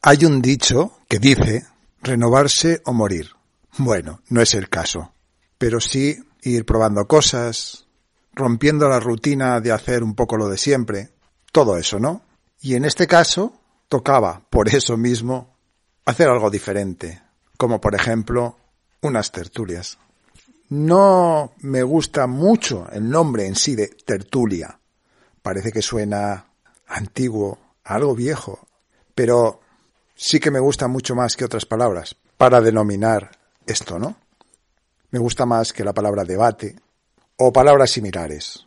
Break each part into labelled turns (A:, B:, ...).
A: Hay un dicho que dice renovarse o morir. Bueno, no es el caso, pero sí ir probando cosas, rompiendo la rutina de hacer un poco lo de siempre, todo eso, ¿no? Y en este caso tocaba, por eso mismo, hacer algo diferente, como por ejemplo unas tertulias. No me gusta mucho el nombre en sí de tertulia. Parece que suena antiguo, algo viejo, pero sí que me gusta mucho más que otras palabras para denominar esto, ¿no? Me gusta más que la palabra debate o palabras similares.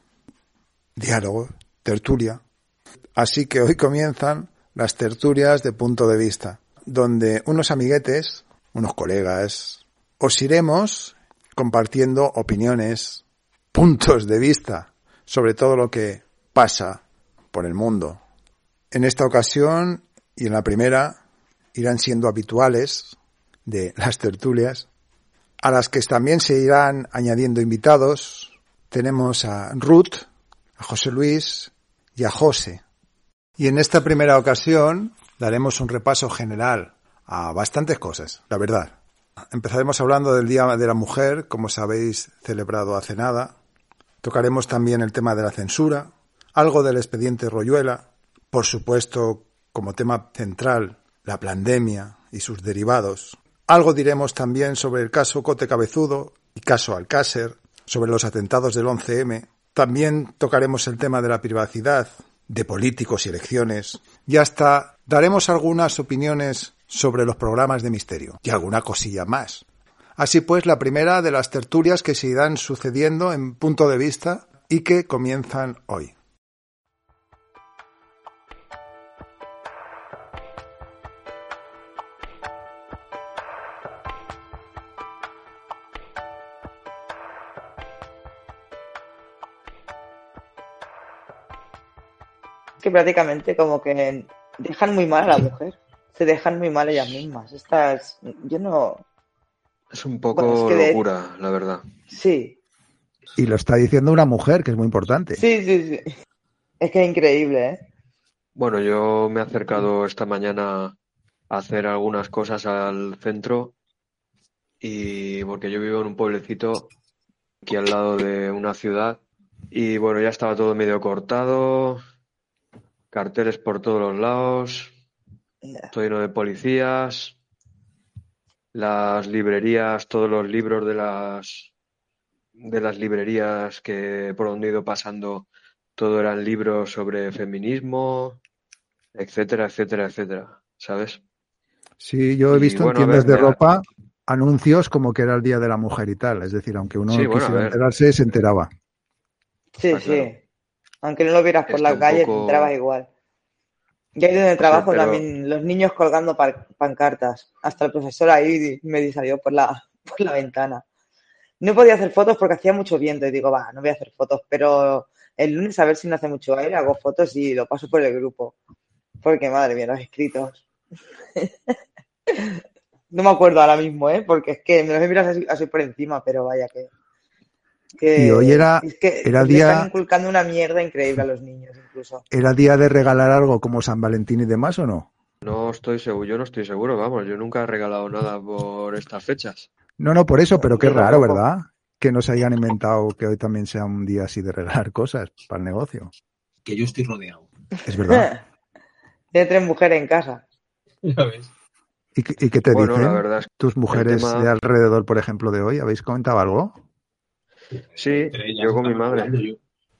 A: Diálogo, tertulia. Así que hoy comienzan las tertulias de punto de vista, donde unos amiguetes, unos colegas, os iremos compartiendo opiniones, puntos de vista sobre todo lo que pasa por el mundo. En esta ocasión y en la primera irán siendo habituales de las tertulias, a las que también se irán añadiendo invitados. Tenemos a Ruth, a José Luis y a José. Y en esta primera ocasión daremos un repaso general a bastantes cosas, la verdad. Empezaremos hablando del Día de la Mujer, como sabéis, celebrado hace nada. Tocaremos también el tema de la censura, algo del expediente Royuela, por supuesto, como tema central, la pandemia y sus derivados. Algo diremos también sobre el caso Cote Cabezudo y caso Alcácer, sobre los atentados del 11M. También tocaremos el tema de la privacidad, de políticos y elecciones, y hasta daremos algunas opiniones sobre los programas de misterio y alguna cosilla más. Así pues, la primera de las tertulias que se irán sucediendo en punto de vista y que comienzan hoy.
B: Que prácticamente como que dejan muy mal a la mujer. Se dejan muy mal ellas mismas. Estas, yo no.
C: Es un poco locura, la verdad.
B: Sí.
A: Y lo está diciendo una mujer, que es muy importante.
B: Sí, sí, sí. Es que es increíble, ¿eh?
C: Bueno, yo me he acercado esta mañana a hacer algunas cosas al centro y porque yo vivo en un pueblecito aquí al lado de una ciudad y bueno, ya estaba todo medio cortado, carteles por todos los lados, todo lleno de policías, las librerías, todos los libros de las de las librerías que por donde he ido pasando, todo eran libros sobre feminismo, etcétera, etcétera, etcétera, ¿sabes?
A: Sí, yo he visto en tiendas de ropa anuncios como que era el Día de la Mujer y tal, es decir, aunque uno quisiera enterarse, se enteraba.
B: Sí, sí. Aunque no lo vieras por la calle, te entrabas igual. Y ahí donde trabajo también los niños colgando pancartas. Hasta el profesor ahí me salió por la, por la ventana. No podía hacer fotos porque hacía mucho viento y digo, va, no voy a hacer fotos, pero el lunes a ver si no hace mucho aire, hago fotos y lo paso por el grupo. Porque madre mía, los escritos. no me acuerdo ahora mismo, ¿eh? Porque es que me los he mirado así por encima, pero vaya que
A: y hoy era, era día.
B: Están inculcando una mierda increíble a los niños, incluso.
A: ¿Era día de regalar algo como San Valentín y demás o no?
C: No estoy seguro, yo no estoy seguro, vamos, yo nunca he regalado nada por estas fechas.
A: No, no, por eso, pero qué raro, ¿verdad? Que no se hayan inventado que hoy también sea un día así de regalar cosas para el negocio.
D: Que yo estoy rodeado.
A: Es verdad.
B: de tres mujeres en casa.
D: Ya ves.
A: ¿Y, qué te dicen tus mujeres de alrededor, por ejemplo, de hoy? ¿Habéis comentado algo?
C: Sí, yo con mi madre.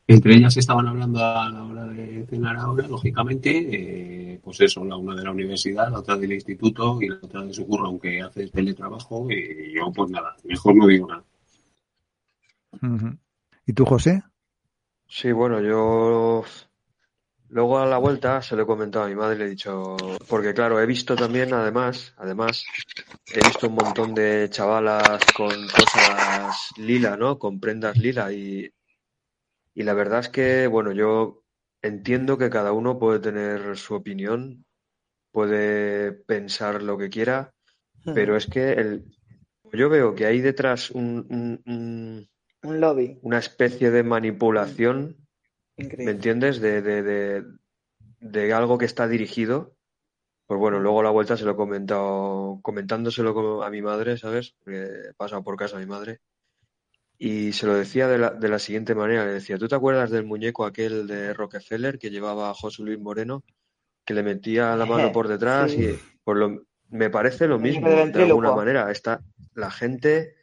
D: Entre ellas estaban hablando a la hora de cenar ahora, lógicamente, eh, pues eso, la una de la universidad, la otra del instituto y la otra de su curro, aunque hace teletrabajo, y yo pues nada, mejor no digo nada.
A: ¿Y tú, José?
C: Sí, bueno, yo Luego a la vuelta se lo he comentado a mi madre y le he dicho, porque claro, he visto también, además, además, he visto un montón de chavalas con cosas lila, ¿no? Con prendas lila y, y la verdad es que, bueno, yo entiendo que cada uno puede tener su opinión, puede pensar lo que quiera, pero es que el, yo veo que hay detrás un,
B: un, un lobby,
C: una especie de manipulación ¿Me entiendes? De, de, de, algo que está dirigido Pues bueno, luego la vuelta se lo he comentado, comentándoselo a mi madre, ¿sabes? Porque he pasado por casa a mi madre. Y se lo decía de la, de la siguiente manera, le decía, ¿tú te acuerdas del muñeco aquel de Rockefeller que llevaba a José Luis Moreno? Que le metía la mano por detrás y por lo, me parece lo mismo, de alguna manera. Está, la gente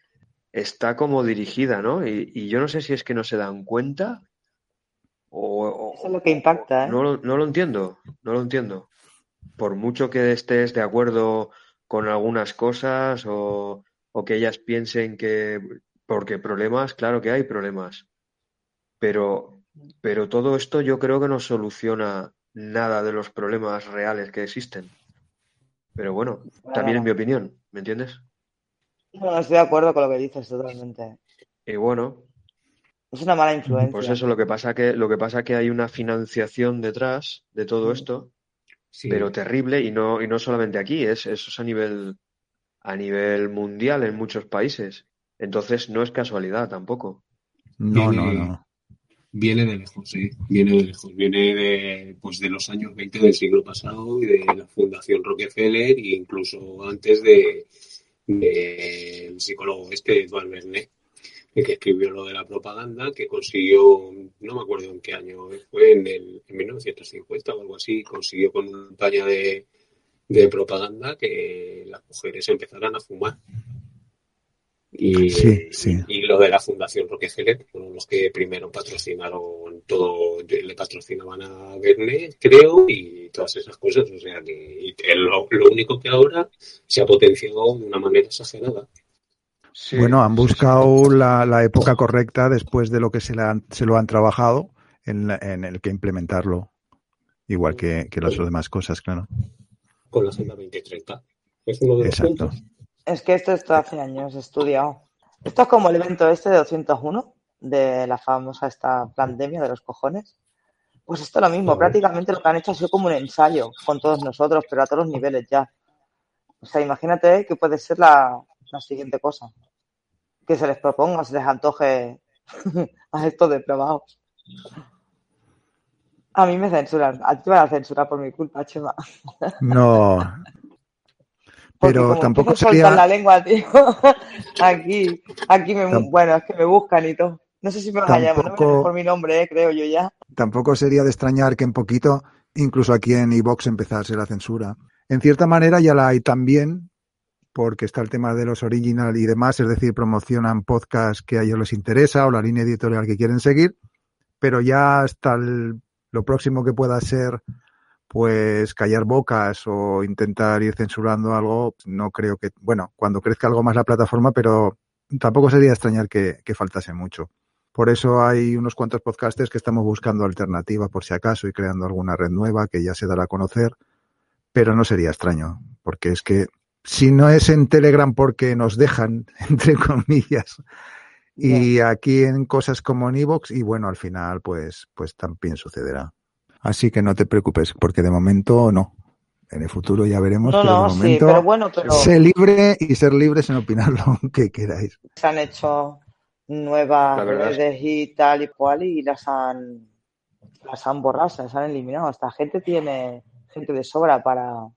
C: está como dirigida, ¿no? Y, yo no sé si es que no se dan cuenta o...
B: Eso es lo que impacta, ¿eh?
C: No, no lo entiendo, no lo entiendo. Por mucho que estés de acuerdo con algunas cosas o, o que ellas piensen que... Porque problemas, claro que hay problemas. Pero, pero todo esto yo creo que no soluciona nada de los problemas reales que existen. Pero bueno, también es mi opinión, ¿me entiendes?
B: No, estoy de acuerdo con lo que dices totalmente.
C: Y bueno.
B: Es una mala influencia.
C: Pues eso, lo que pasa que, lo que pasa que hay una financiación detrás de todo esto, pero terrible, y no, y no solamente aquí, es, eso es a nivel, a nivel mundial en muchos países. Entonces no es casualidad tampoco.
A: No, no, no
D: viene de lejos, sí, viene de lejos, viene de, pues de los años 20 del siglo pasado y de la Fundación Rockefeller e incluso antes de, el psicólogo este, Edward Bernet, que escribió lo de la propaganda, que consiguió, no me acuerdo en qué año, fue en, el, en 1950 o algo así, consiguió con una campaña de, de propaganda que las mujeres empezaran a fumar y, y lo de la Fundación Rockefeller, fueron los que primero patrocinaron todo, le patrocinaban a Verne, creo, y todas esas cosas. O sea que lo, único que ahora se ha potenciado de una manera exagerada.
A: Bueno, han buscado la, época correcta después de lo que se, se lo han trabajado en, en, el que implementarlo, igual que, que las demás cosas, claro.
D: Con la Agenda 2030. Es uno de los Exacto.
B: Es que esto está hace años estudiado. Esto es como el evento este de 201, de la famosa esta pandemia de los cojones. Pues esto es lo mismo, prácticamente lo que han hecho ha sido como un ensayo con todos nosotros, pero a todos los niveles ya. O sea, imagínate que puede ser la, siguiente cosa. Que se les proponga, se les antoje a estos depravados. A mí me censuran. A ti te van a censurar por mi culpa, Chema.
A: No, pero tampoco sería...
B: la lengua, tío. aquí, aquí me, bueno, es que me buscan y todo. No sé si me van a llamar por mi nombre, eh, creo yo ya.
A: Tampoco sería de extrañar que en poquito, incluso aquí en iVox, empezase la censura. En cierta manera ya la hay también, porque está el tema de los original y demás, es decir, promocionan podcasts que a ellos les interesa o la línea editorial que quieren seguir, pero ya hasta lo próximo que pueda ser pues callar bocas o intentar ir censurando algo, no creo que, bueno, cuando crezca algo más la plataforma, pero tampoco sería extrañar que, faltase mucho. Por eso hay unos cuantos podcasters que estamos buscando alternativa por si acaso y creando alguna red nueva que ya se dará a conocer, pero no sería extraño, porque es que si no es en Telegram porque nos dejan, entre comillas, y aquí en cosas como en Evox, y bueno, al final pues, pues también sucederá. Así que no te preocupes, porque de momento no. En el futuro ya veremos, pero de momento
B: pero bueno, pero...
A: sé libre y ser libres en opinar lo que queráis.
B: Se han hecho nuevas redes y tal y cual y las han las han borrado, se las han eliminado. Esta gente tiene gente de sobra para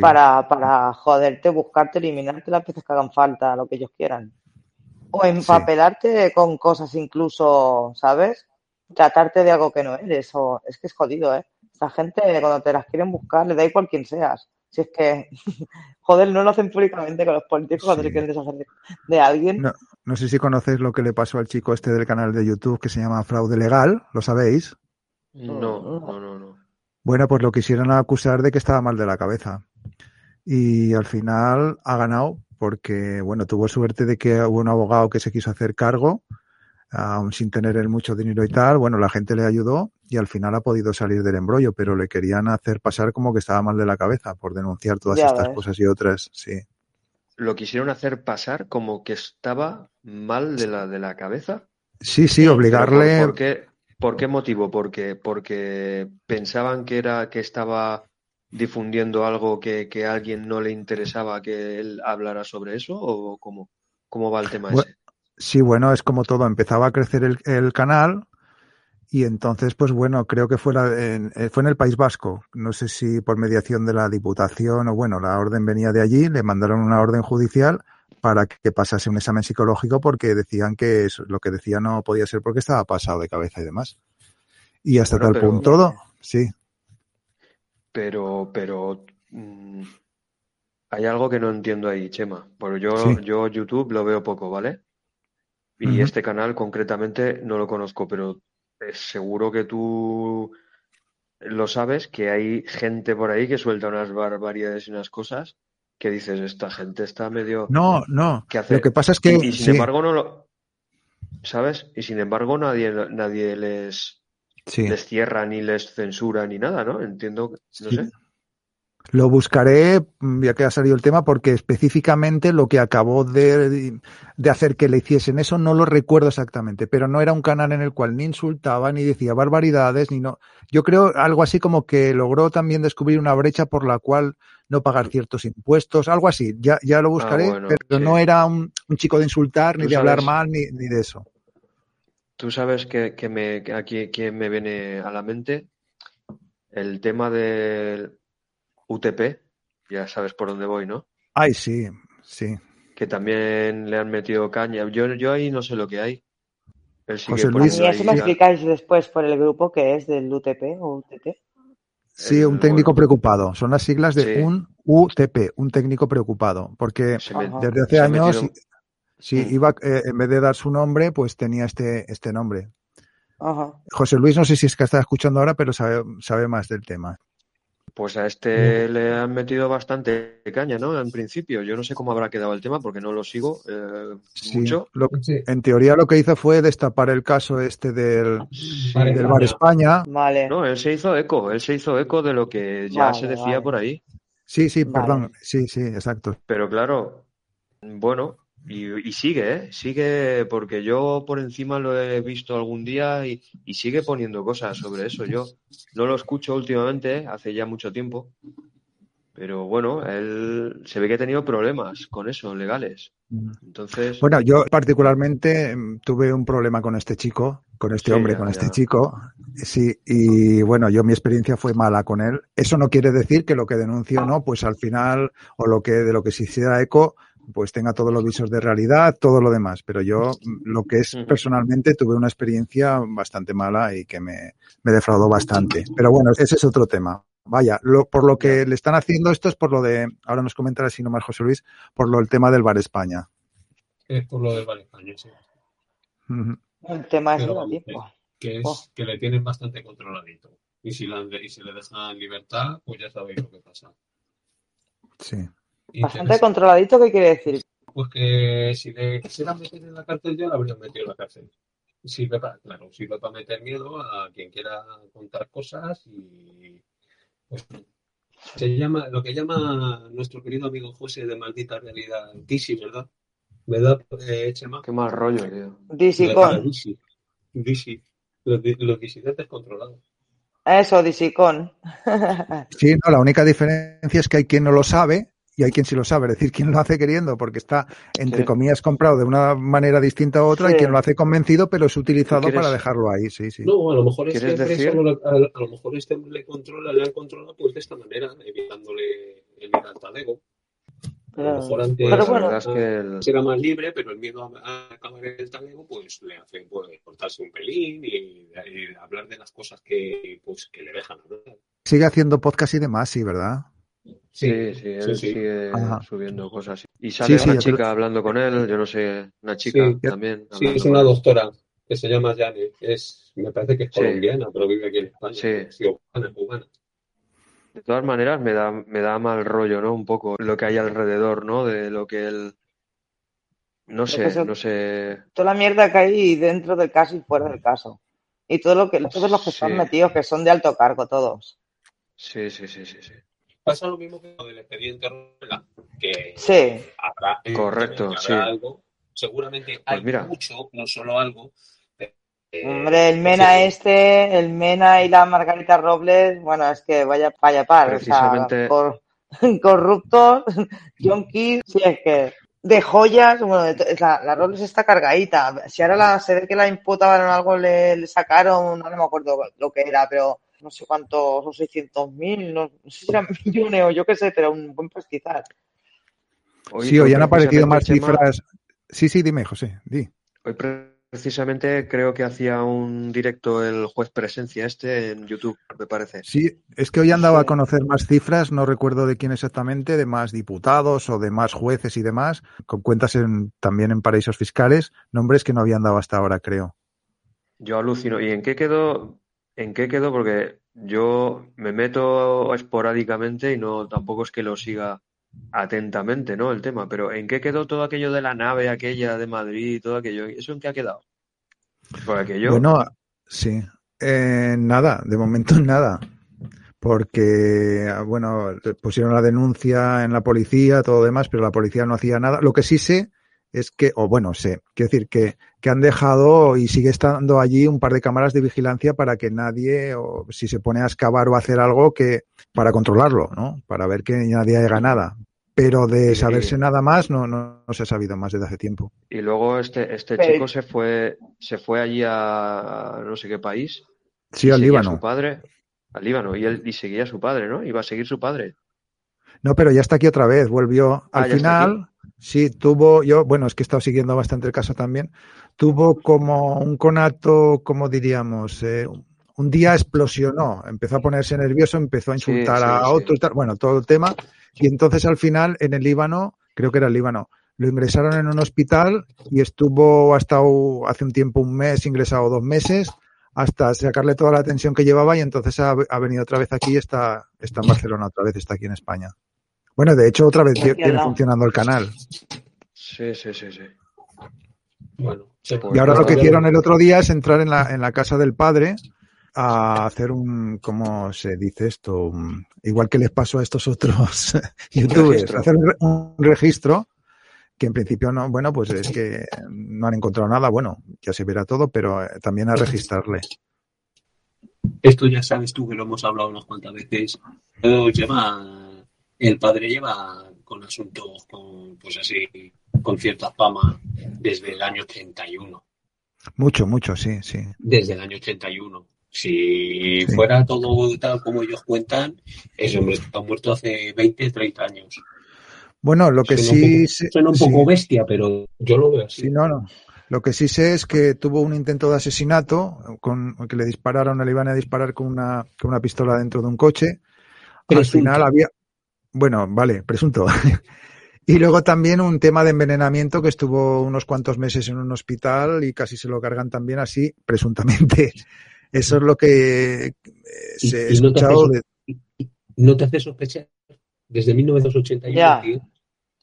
B: para, para joderte, buscarte, eliminarte las veces que hagan falta, lo que ellos quieran. O empapelarte con cosas incluso, ¿sabes? tratarte de algo que no eres. O, es que es jodido, ¿eh? Esta gente, cuando te las quieren buscar, le da igual quién seas. Si es que, joder, no lo hacen públicamente con los políticos cuando se quieren deshacer de, alguien.
A: No, no, sé si conocéis lo que le pasó al chico este del canal de YouTube que se llama Fraude Legal, ¿lo sabéis?
C: No, no, no, no.
A: Bueno, pues lo quisieron acusar de que estaba mal de la cabeza. Y al final ha ganado porque, bueno, tuvo suerte de que hubo un abogado que se quiso hacer cargo aún sin tener él mucho dinero y tal, bueno, la gente le ayudó y al final ha podido salir del embrollo, pero le querían hacer pasar como que estaba mal de la cabeza por denunciar todas estas cosas y otras, sí.
C: ¿Lo quisieron hacer pasar como que estaba mal de la, de la cabeza?
A: Sí, sí, obligarle.
C: Por, qué, ¿Por qué motivo? Porque, porque pensaban que era que estaba difundiendo algo que, que a alguien no le interesaba que él hablara sobre eso o cómo, cómo va el tema ese?
A: Sí, bueno, es como todo. Empezaba a crecer el, el canal Y entonces, pues bueno, creo que fue, en, eh, fue en el País Vasco. No sé si por mediación de la Diputación o bueno, la orden venía de allí, le mandaron una orden judicial para que pasase un examen psicológico porque decían que lo que decía no podía ser porque estaba pasado de cabeza y demás. Y hasta tal punto todo, sí.
C: Pero, pero mm, hay algo que no entiendo ahí, Chema. Porque yo, yo YouTube lo veo poco, ¿vale? Y este canal concretamente no lo conozco, pero seguro que tú lo sabes, que hay gente por ahí que suelta unas barbaridades y unas cosas que dices, esta gente está medio...
A: No, no. Lo que pasa es que...
C: Y, sin embargo no lo... ¿Sabes? Y sin embargo nadie, nadie les, les cierra ni les censura ni nada, ¿no? Entiendo, no sé.
A: Lo buscaré, mm, ya que ha salido el tema, porque específicamente lo que acabó de, de, hacer que le hiciesen eso no lo recuerdo exactamente, pero no era un canal en el cual ni insultaba, ni decía barbaridades, ni no. Yo creo algo así como que logró también descubrir una brecha por la cual no pagar ciertos impuestos, algo así. Ya, ya lo ah, buscaré, pero no era un, un, chico de insultar, ni de hablar mal, ni, ni, de eso.
C: Tú sabes que, que me, aquí, que me viene a la mente el tema del UTP, ya sabes por dónde voy, ¿no?
A: Ay, sí, sí.
C: Que también le han metido caña. Yo, yo ahí no sé lo que hay.
B: José Luis, ¿Y eso me explicáis después por el grupo que es del UTP o UTP?
A: Sí, un técnico preocupado. Son las siglas de un UTP, un técnico preocupado. Porque desde hace años, si mm. iba, eh, en vez de dar su nombre, pues tenía este, este nombre. José Luis, no sé si es que está escuchando ahora, pero sabe, sabe más del tema.
C: Pues a este le han metido bastante caña, ¿no? En principio, yo no sé cómo habrá quedado el tema porque no lo sigo eh, mucho.
A: En teoría lo que hizo fue destapar el caso este del, del Bar España.
B: Vale.
C: No, él se hizo eco, él se hizo eco de lo que ya se decía por ahí.
A: Sí, sí, perdón, sí, sí, exacto.
C: Pero claro, bueno, y, sigue, ¿eh? Sigue, porque yo por encima lo he visto algún día y, sigue poniendo cosas sobre eso. Yo no lo escucho últimamente, ¿eh? hace ya mucho tiempo. Pero bueno, él se ve que ha tenido problemas con eso, legales. Entonces.
A: Bueno, yo particularmente mm, tuve un problema con este chico, con este hombre, con este chico. Sí, y bueno, yo mi experiencia fue mala con él. Eso no quiere decir que lo que denuncio no, pues al final, o lo que de lo que se hiciera eco, pues tenga todos los visos de realidad, todo lo demás. Pero yo, lo que es personalmente, tuve una experiencia bastante mala y que me, me defraudó bastante. Pero bueno, ese es otro tema. Vaya, lo, por lo que le están haciendo esto es por lo de, ahora nos comentará si no más José Luis, por lo el tema del Bar España.
D: Es por lo del Bar España, sí.
B: El tema es tiempo.
D: Que, es, oh. que le tienen bastante controladito. Y si, la, y si le dejan libertad, pues ya sabéis lo que pasa.
A: Sí.
B: Bastante controladito, ¿qué quiere decir?
D: Pues que si le quisieran meter en la cárcel ya, lo habrían metido en la cárcel. Sirve para, claro, sirve para meter miedo a quien quiera contar cosas y pues se llama, lo que llama nuestro querido amigo José de maldita realidad, DC, ¿verdad? ¿Verdad, eh, Chema?
C: Qué mal rollo, tío.
B: DC con.
D: DC. Los, los disidentes controlados.
B: Eso, DC con.
A: sí, no, la única diferencia es que hay quien no lo sabe y hay quien sí lo sabe, es decir, quien lo hace queriendo porque está, entre comillas, comprado de una manera distinta a otra y quien lo hace convencido pero es utilizado para dejarlo ahí, sí, sí.
D: No, a lo mejor este decir? a, lo mejor este le controla, le han controlado pues de esta manera, evitándole el ir al talego. A lo mejor antes pero bueno, que era más libre, pero el miedo a, acabar en el talego pues le hace pues, cortarse un pelín y, hablar de las cosas que, pues, que le dejan hablar.
A: Sigue haciendo podcast y demás, sí, ¿verdad?
C: Sí, sí, él sigue subiendo cosas. Y sale una chica hablando con él, yo no sé, una chica también.
D: Sí, es una doctora que se llama Jane. Es, me parece que es colombiana, pero vive aquí en España. Sí. cubana,
C: De todas maneras, me da, me da mal rollo, ¿no? Un poco lo que hay alrededor, ¿no? De lo que él. No sé, no sé.
B: Toda la mierda que hay dentro del caso y fuera del caso. Y todo lo que, todos los que están metidos, que son de alto cargo, todos.
C: Sí, sí, sí, sí, sí.
D: Pasa lo mismo que con el expediente que
B: sí.
D: habrá,
C: Correcto, sí.
D: algo. Seguramente pues hay mucho, no solo algo.
B: Eh, Hombre, el Mena este, el Mena y la Margarita Robles, bueno, es que vaya, vaya par,
C: Precisamente...
B: o sea, por, corruptos, yonkis, si es que de joyas, bueno, la, la Rolex está cargadita. Si ahora la, se ve que la imputaban algo, le, sacaron, no me acuerdo lo que era, pero no sé cuántos, son 600 mil, no, sé si eran millones o yo qué sé, pero un buen pastizal.
A: sí, hoy han aparecido más cifras. Sí, sí, dime, José, di.
C: Hoy precisamente creo que hacía un directo el juez presencia este en YouTube, me parece.
A: Sí, es que hoy han dado a conocer más cifras, no recuerdo de quién exactamente, de más diputados o de más jueces y demás, con cuentas en, también en paraísos fiscales, nombres que no habían dado hasta ahora, creo.
C: Yo alucino. ¿Y en qué quedó? ¿En qué quedó? Porque yo me meto esporádicamente y no tampoco es que lo siga atentamente, ¿no? El tema, pero ¿en qué quedó todo aquello de la nave aquella de Madrid, todo aquello? ¿Eso en qué ha quedado?
A: Bueno, sí. Eh, nada, de momento nada. Porque, bueno, pusieron la denuncia en la policía, todo demás, pero la policía no hacía nada. Lo que sí sé es que, o bueno, sé, quiero decir que, que han dejado y sigue estando allí un par de cámaras de vigilancia para que nadie, o si se pone a excavar o a hacer algo, que para controlarlo, ¿no? Para ver que nadie haga nada pero de saberse nada más no, no, se ha sabido más desde hace tiempo.
C: Y luego este, este chico se fue, se fue allí a no sé qué país.
A: Sí, al Líbano.
C: su padre, al Líbano, y él y seguía a su padre, ¿no? Iba a seguir su padre.
A: No, pero ya está aquí otra vez, volvió. Ah, al final, sí, tuvo, yo, bueno, es que he estado siguiendo bastante el caso también, tuvo como un conato, como diríamos, eh, un día explosionó, empezó a ponerse nervioso, empezó a insultar a otros, bueno, todo el tema, y entonces al final en el Líbano, creo que era el Líbano, lo ingresaron en un hospital y estuvo hasta hace un tiempo, un mes, ingresado dos meses, hasta sacarle toda la atención que llevaba y entonces ha, venido otra vez aquí y está, está en Barcelona otra vez, está aquí en España. Bueno, de hecho otra vez tiene funcionando el canal.
C: Sí, sí, sí, sí.
A: Bueno, y ahora lo que hicieron el otro día es entrar en la, en la casa del padre a hacer un, ¿cómo se dice esto? igual que les pasó a estos otros youtubers, hacer un, registro que en principio no, bueno, pues es que no han encontrado nada, bueno, ya se verá todo, pero eh, también a registrarle.
D: Esto ya sabes tú que lo hemos hablado unas cuantas veces. Lleva, el padre lleva con asuntos con, pues así, con cierta fama desde el año 81.
A: Mucho, mucho, sí, sí.
D: Desde el año 81. Si fuera todo tal como ellos cuentan, ese hombre está muerto hace 20, 30 años.
A: Bueno, lo que sí...
D: suena un poco bestia, pero yo lo veo así.
A: Sí, no, no. Lo que sí sé es que tuvo un intento de asesinato, con que le dispararon, le iban a disparar con una, con una pistola dentro de un coche. Al final había... Bueno, vale, presunto. y luego también un tema de envenenamiento que estuvo unos cuantos meses en un hospital y casi se lo cargan también así, presuntamente. Eso es lo que eh, se ha escuchado.
D: No te hace sospechar desde 1981,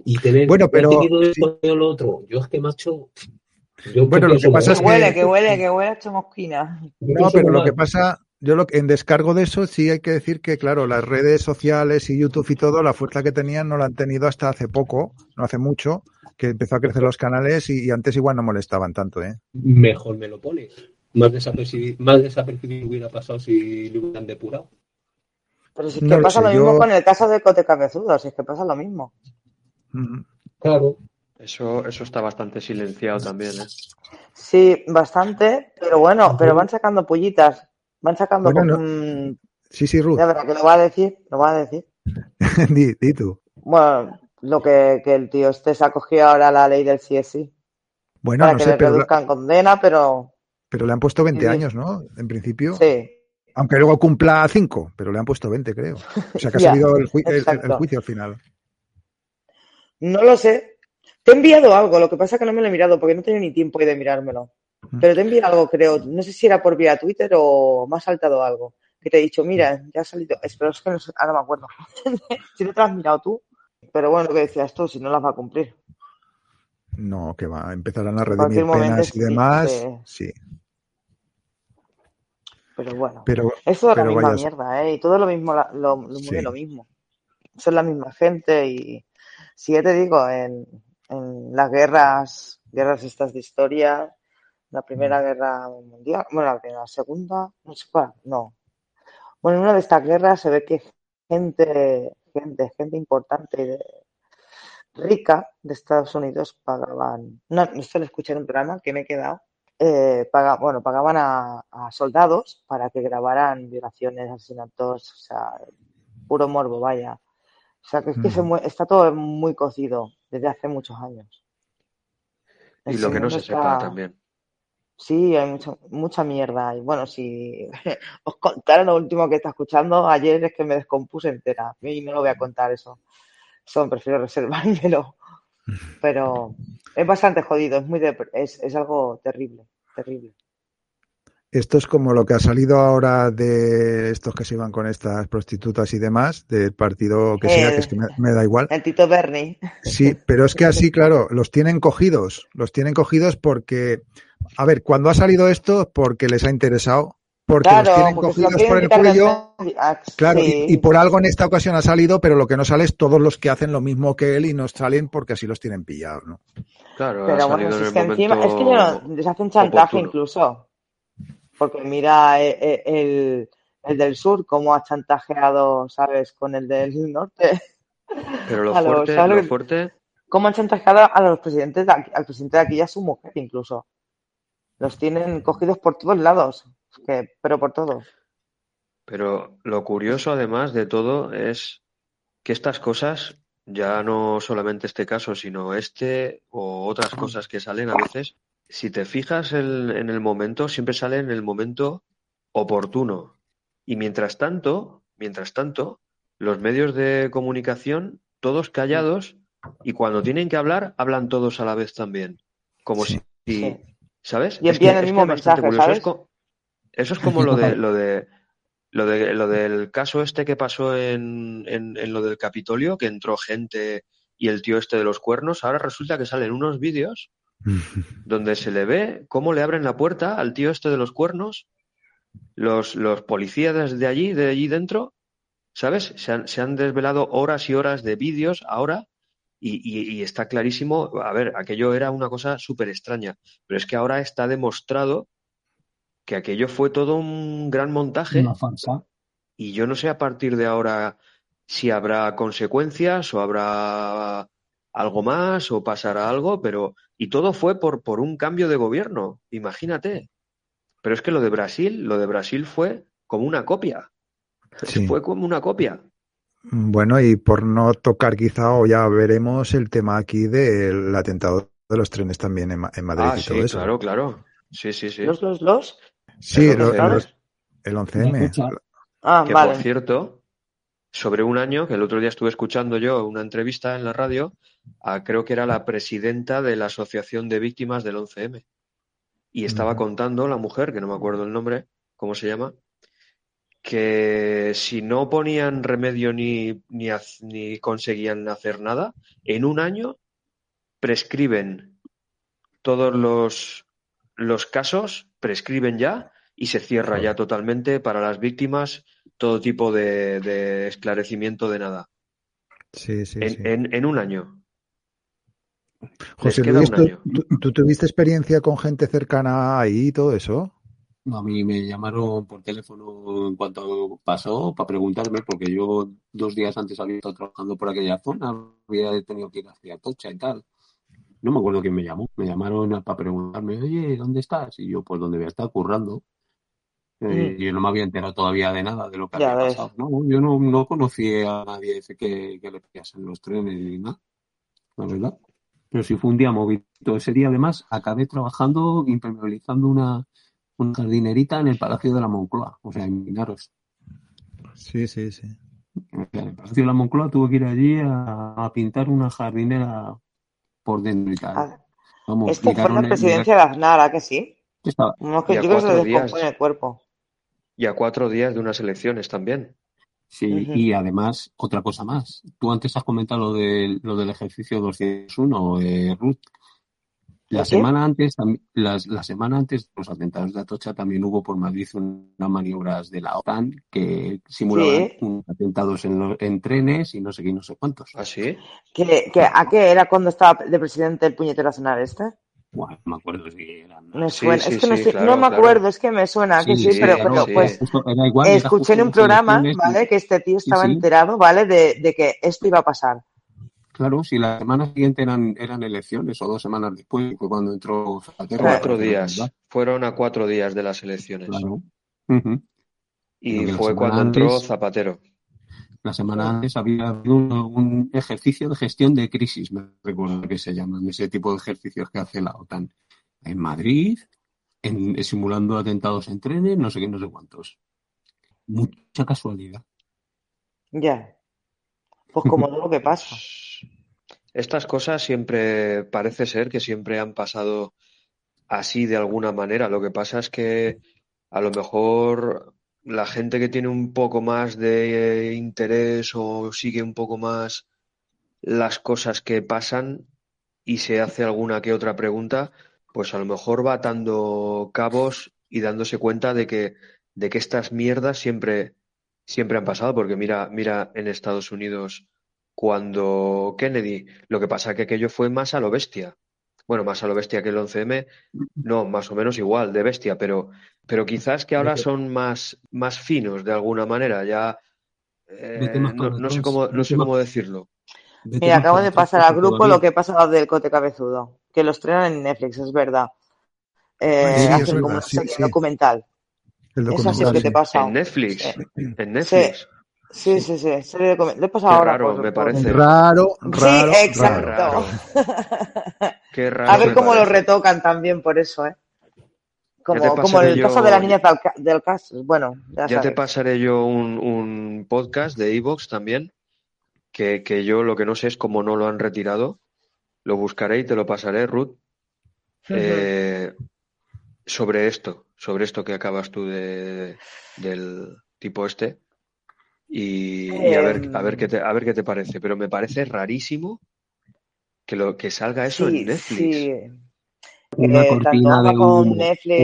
D: y tener
A: bueno, pero,
D: esto lo otro. Yo es que, macho.
A: bueno, lo que pasa es que.
B: Huele, que huele, que huele a chomosquina.
A: No, pero lo que pasa. Yo lo, en descargo de eso sí hay que decir que, claro, las redes sociales y YouTube y todo, la fuerza que tenían no la han tenido hasta hace poco, no hace mucho, que empezó a crecer los canales y, y antes igual no molestaban tanto, ¿eh?
D: Mejor me lo pones más desapercibido, más desapercibido hubiera pasado si lo hubieran depurado.
B: Pero si es que pasa lo mismo con el caso de Cote Cabezudo, si es que pasa lo mismo.
D: Claro.
C: Eso, eso está bastante silenciado también, ¿eh?
B: Sí, bastante, pero bueno, pero van sacando pullitas, van sacando...
A: Sí, sí, Ruth.
B: Ya verá, que lo va a decir, lo va a decir.
A: di, tú.
B: Bueno, lo que, que, el tío este se ha cogido ahora la ley del CSI.
A: Bueno,
B: para
A: no
B: que
A: sé,
B: le reduzcan condena, pero
A: pero le han puesto 20 años, ¿no? En principio.
B: Sí.
A: Aunque luego cumpla 5, pero le han puesto 20, creo. O sea que ha salido el, juicio al final.
B: No lo sé. Te he enviado algo, lo que pasa es que no me lo he mirado porque no tenía ni tiempo de mirármelo. Pero te enviado algo, creo. No sé si era por vía Twitter o me ha saltado algo. Que te he dicho, mira, ya ha salido. Espero es que no ahora me acuerdo. si no te lo has mirado tú. Pero bueno, lo que decías tú, si no las va a cumplir.
A: No, que va, empezarán a redimir penas y demás. Sí.
B: Pero bueno, eso es la misma mierda, ¿eh? Y todo lo mismo, lo, lo, lo mismo. Son la misma gente y si ya te digo, en, en las guerras, guerras estas de historia, la primera mm. guerra mundial, bueno, la segunda, no sé cuál, no. Bueno, en una de estas guerras se ve que gente, gente, gente importante de, rica de Estados Unidos pagaban, no, esto lo escuché en un programa que me he quedado, eh, bueno, pagaban a, soldados para que grabaran violaciones, asesinatos, o sea, puro morbo, vaya. O sea, que es que mm. está todo muy cocido desde hace muchos años.
C: Y lo que no se sepa también.
B: Sí, hay mucha, mucha mierda. Y bueno, si os contara lo último que está escuchando, ayer es que me descompuse entera. Y no lo voy a contar eso. Eso prefiero reservármelo. Pero es bastante jodido, es muy es, es algo terrible, terrible.
A: Esto es como lo que ha salido ahora de estos que se iban con estas prostitutas y demás, del partido que sea, que es que me, da igual.
B: El Tito Berni.
A: Sí, pero es que así, claro, los tienen cogidos. Los tienen cogidos porque, a ver, cuando ha salido esto, porque les ha interesado, porque los tienen cogidos por el cuello. Ah, claro, y, por algo en esta ocasión ha salido, pero lo que no sale es todos los que hacen lo mismo que él y no salen porque así los tienen pillados, ¿no?
C: Claro, pero bueno, es
B: que encima, es que no, les hacen chantaje incluso. Porque mira eh, eh, el, el, del sur, cómo ha chantajeado, ¿sabes? Con el del norte.
C: Pero lo, fuerte, lo fuerte.
B: Cómo han chantajeado a los presidentes, de al presidente de aquí y a su mujer incluso. Los tienen cogidos por todos lados, pero por todos.
C: Pero lo curioso, además de todo, es que estas cosas, ya no solamente este caso, sino este o otras cosas que salen a veces, si te fijas en, el momento, siempre sale en el momento oportuno. Y mientras tanto, mientras tanto, los medios de comunicación, todos callados, y cuando tienen que hablar, hablan todos a la vez también. Como si, ¿sabes?
B: Y envían el mismo mensaje, ¿sabes?
C: Eso es, como lo de, lo de lo de lo del caso este que pasó en, en, en, lo del Capitolio, que entró gente y el tío este de los cuernos, ahora resulta que salen unos vídeos donde se le ve cómo le abren la puerta al tío este de los cuernos, los, los policías de allí, de allí dentro, ¿sabes? Se han, se han desvelado horas y horas de vídeos ahora y, y, está clarísimo, a ver, aquello era una cosa súper extraña, pero es que ahora está demostrado que aquello fue todo un gran montaje.
E: Una falsa.
C: Y yo no sé a partir de ahora si habrá consecuencias o habrá algo más o pasará algo, pero y todo fue por, por un cambio de gobierno, imagínate. Pero es que lo de Brasil, lo de Brasil fue como una copia. Fue como una copia.
A: Bueno, y por no tocar quizá, o ya veremos el tema aquí del atentado de los trenes también en, Madrid
C: ah,
A: y todo
C: sí, Claro, claro. Sí, sí, sí.
B: ¿Los, los, los?
A: Sí, el 11M.
B: Ah,
C: que,
B: vale.
C: Por cierto, sobre un año, que el otro día estuve escuchando yo una entrevista en la radio, creo que era la presidenta de la Asociación de Víctimas del 11M. Y estaba contando la mujer, que no me acuerdo el nombre, ¿cómo se llama? Que si no ponían remedio ni, ni, ni conseguían hacer nada, en un año prescriben todos los, los casos, prescriben ya y se cierra ya totalmente para las víctimas todo tipo de, esclarecimiento de nada.
A: Sí, sí,
C: en, En, un año.
A: José Luis, ¿tú, tuviste experiencia con gente cercana ahí y todo eso?
D: A mí me llamaron por teléfono en cuanto pasó para preguntarme, porque yo dos días antes había estado trabajando por aquella zona, había tenido que ir hacia Tocha y tal. No me acuerdo quién me llamó. Me llamaron para preguntarme, oye, ¿dónde estás? Y yo, pues, ¿dónde voy a estar currando? Eh, yo no me había enterado todavía de nada de lo que había pasado. No, yo no, no conocía a nadie que, que le pillasen los trenes ni nada, la verdad. Pero sí fue un día movido. Ese día, además, acabé trabajando, impermeabilizando una, una jardinerita en el Palacio de la Moncloa. O sea, imaginaros.
A: Sí, sí, sí.
D: En el Palacio de la Moncloa tuve que ir allí a, pintar una jardinera por dentro y tal. Ah,
B: Vamos, este fue la presidencia de Aznar, ¿a que sí?
D: Estaba.
B: Unos que se le descompone el cuerpo.
C: Y a cuatro días de unas elecciones también.
D: Sí, y además, otra cosa más. Tú antes has comentado lo, de, lo del ejercicio 201, eh, Ruth. La semana antes, la, la, semana antes de los atentados de Atocha también hubo por Madrid unas maniobras de la OTAN que simulaban atentados en, en, trenes y no sé qué, no sé cuántos.
C: ¿Ah, sí?
B: ¿Que, ¿A qué era cuando estaba de presidente el puñetero sonar este?
D: Bueno, no me acuerdo si
B: era. Me suena, es que no, me acuerdo, es que me suena que sí, pero, pero pues escuché en un programa, ¿vale? Que este tío estaba enterado, ¿vale? De, de, que esto iba a pasar.
D: Claro, si la semana siguiente eran, eran elecciones o dos semanas después, fue cuando entró
C: Zapatero. Cuatro días. Fueron a cuatro días de las elecciones. Claro. Y fue cuando entró Zapatero.
D: La semana antes había habido un, ejercicio de gestión de crisis, me recuerdo que se llaman, ese tipo de ejercicios que hace la OTAN. En Madrid, en, simulando atentados en trenes, no sé qué, no sé cuántos. Mucha casualidad.
B: Ya. Pues como todo lo que pasa.
C: Estas cosas siempre, parece ser que siempre han pasado así de alguna manera. Lo que pasa es que a lo mejor la gente que tiene un poco más de interés o sigue un poco más las cosas que pasan y se hace alguna que otra pregunta, pues a lo mejor va atando cabos y dándose cuenta de que, de que estas mierdas siempre, siempre han pasado, porque mira, mira en Estados Unidos cuando Kennedy, lo que pasa que aquello fue más a lo bestia bueno, más a lo bestia que el 11M, no, más o menos igual, de bestia, pero, pero quizás que ahora son más, más finos de alguna manera, ya eh, no, sé cómo, no sé cómo decirlo.
B: Mira, acabo de pasar al grupo lo que pasa del Cote Cabezudo, que los estrenan en Netflix, es verdad. Eh, hacen como un documental.
C: El documental. Es que te pasa. En Netflix. En Netflix.
B: Sí, sí, sí. Le he pasado ahora.
C: Raro, me parece.
A: Raro, raro.
B: Sí, exacto.
C: Qué raro
B: A ver cómo lo retocan también por eso, ¿eh? Como, como el caso de la niña del caso. Bueno,
C: ya, ya te pasaré yo un, un podcast de Evox también, que, que, yo lo que no sé es cómo no lo han retirado. Lo buscaré y te lo pasaré, Ruth. eh, sobre esto, sobre esto que acabas tú de, del tipo este y, a ver a ver qué te, a ver qué te parece pero me parece rarísimo que lo que salga eso en Netflix
D: una cortina de humo.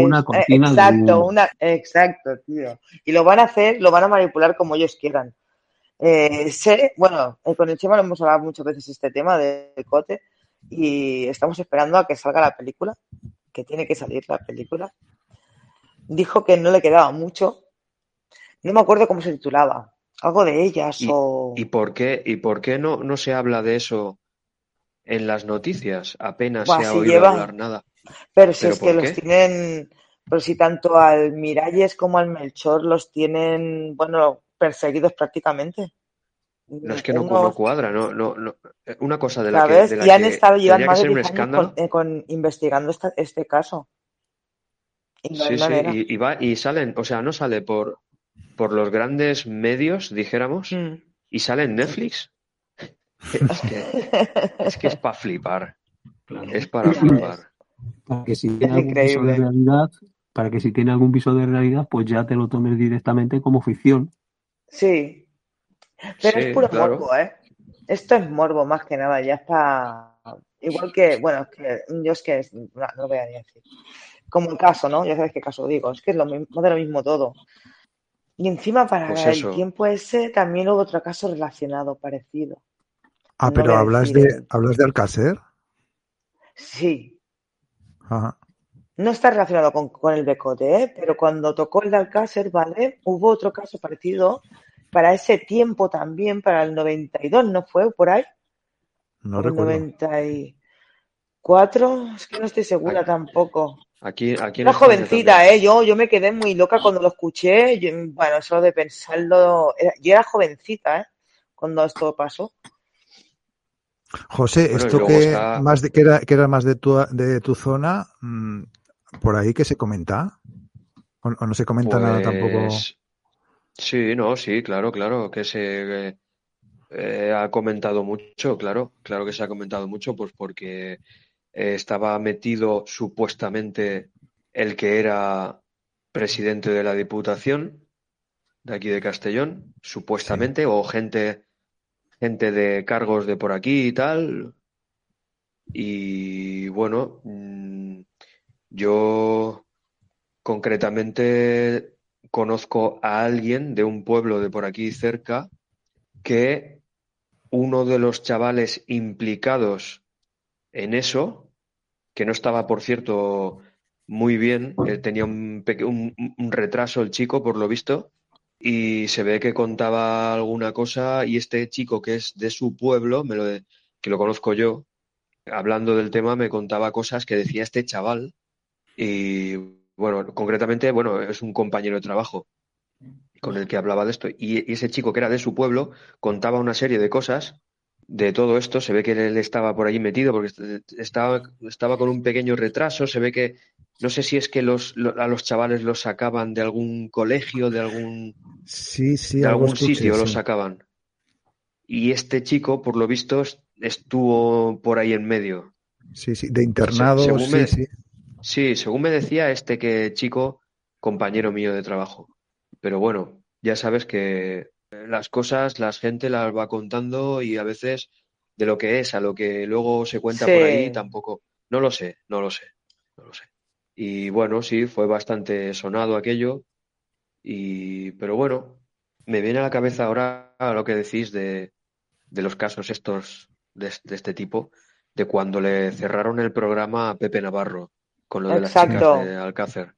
D: Una cortina
B: exacto, Una, exacto, tío. Y lo van a hacer, lo van a manipular como ellos quieran. Eh, sé, bueno, eh, con el Chema lo hemos hablado muchas veces este tema del cote y estamos esperando a que salga la película, que tiene que salir la película. Dijo que no le quedaba mucho. No me acuerdo cómo se titulaba algo de ellas
C: ¿Y,
B: o...
C: ¿Y por qué, y por qué no, no se habla de eso en las noticias? Apenas se ha oído hablar nada.
B: Pero si es que los tienen, pero si tanto al Miralles como al Melchor los tienen, bueno, perseguidos prácticamente.
C: No es que no, cuadra, no, no, no, Una cosa de la que. De la
B: y han estado llevando más de 10 años con, investigando este caso.
C: Y sí, sí, y, y, va, y salen, o sea, no sale por, por los grandes medios, dijéramos, mm. y sale en Netflix. Es que es, para flipar. Es para flipar.
D: Para que si tiene algún piso de realidad, para que si tiene algún piso de realidad, pues ya te lo tomes directamente como ficción.
B: Sí. Pero es puro morbo, ¿eh? Esto es morbo más que nada, ya está. Igual que, bueno, que yo es que no, lo voy a decir. Como el caso, ¿no? Ya sabes qué caso digo, es que es lo mismo, de lo mismo todo. Y encima para pues el tiempo ese también hubo otro caso relacionado, parecido.
A: Ah, pero hablas de, ¿hablas de Alcácer?
B: Sí. No está relacionado con, el Becote, ¿eh? pero cuando tocó el de Alcácer, ¿vale? Hubo otro caso parecido para ese tiempo también, para el 92, ¿no fue por ahí?
A: No recuerdo.
B: 94, es que no estoy segura tampoco.
C: Aquí, aquí
B: Una jovencita, ¿eh? Yo, yo me quedé muy loca cuando lo escuché. bueno, solo de pensarlo. yo era jovencita, ¿eh? Cuando esto pasó.
A: José, esto que, más de, que, era, que era más de tu, de tu zona, mm, por ahí que se comenta. ¿O, no se comenta nada tampoco? Pues,
C: sí, no, sí, claro, claro, que se eh, ha comentado mucho, claro, claro que se ha comentado mucho, pues porque eh, estaba metido supuestamente el que era presidente de la Diputación de aquí de Castellón, supuestamente, o gente, gente de cargos de por aquí y tal. Y bueno, mm, yo concretamente conozco a alguien de un pueblo de por aquí cerca que uno de los chavales implicados en eso, que no estaba, por cierto, muy bien, tenía un, un, retraso el chico, por lo visto, y se ve que contaba alguna cosa y este chico que es de su pueblo me lo, que lo conozco yo, hablando del tema me contaba cosas que decía este chaval y bueno, concretamente, bueno, es un compañero de trabajo con el que hablaba de esto y, ese chico que era de su pueblo contaba una serie de cosas de todo esto, se ve que él estaba por allí metido porque estaba, estaba con un pequeño retraso, se ve que no sé si es que los, a los chavales los sacaban de algún colegio, de algún,
A: sí, sí,
C: de algún sitio, los sacaban. Y este chico, por lo visto, estuvo por ahí en medio.
A: Sí, sí, de internado, sí, sí.
C: Sí, según me decía este que chico, compañero mío de trabajo. Pero bueno, ya sabes que las cosas la gente las va contando y a veces de lo que es a lo que luego se cuenta por ahí tampoco. No lo sé, no lo sé, no lo sé. Y bueno, sí, fue bastante sonado aquello. Y, pero bueno, me viene a la cabeza ahora lo que decís de, de los casos estos de, este tipo, de cuando le cerraron el programa a Pepe Navarro con lo de las chicas de Alcácer.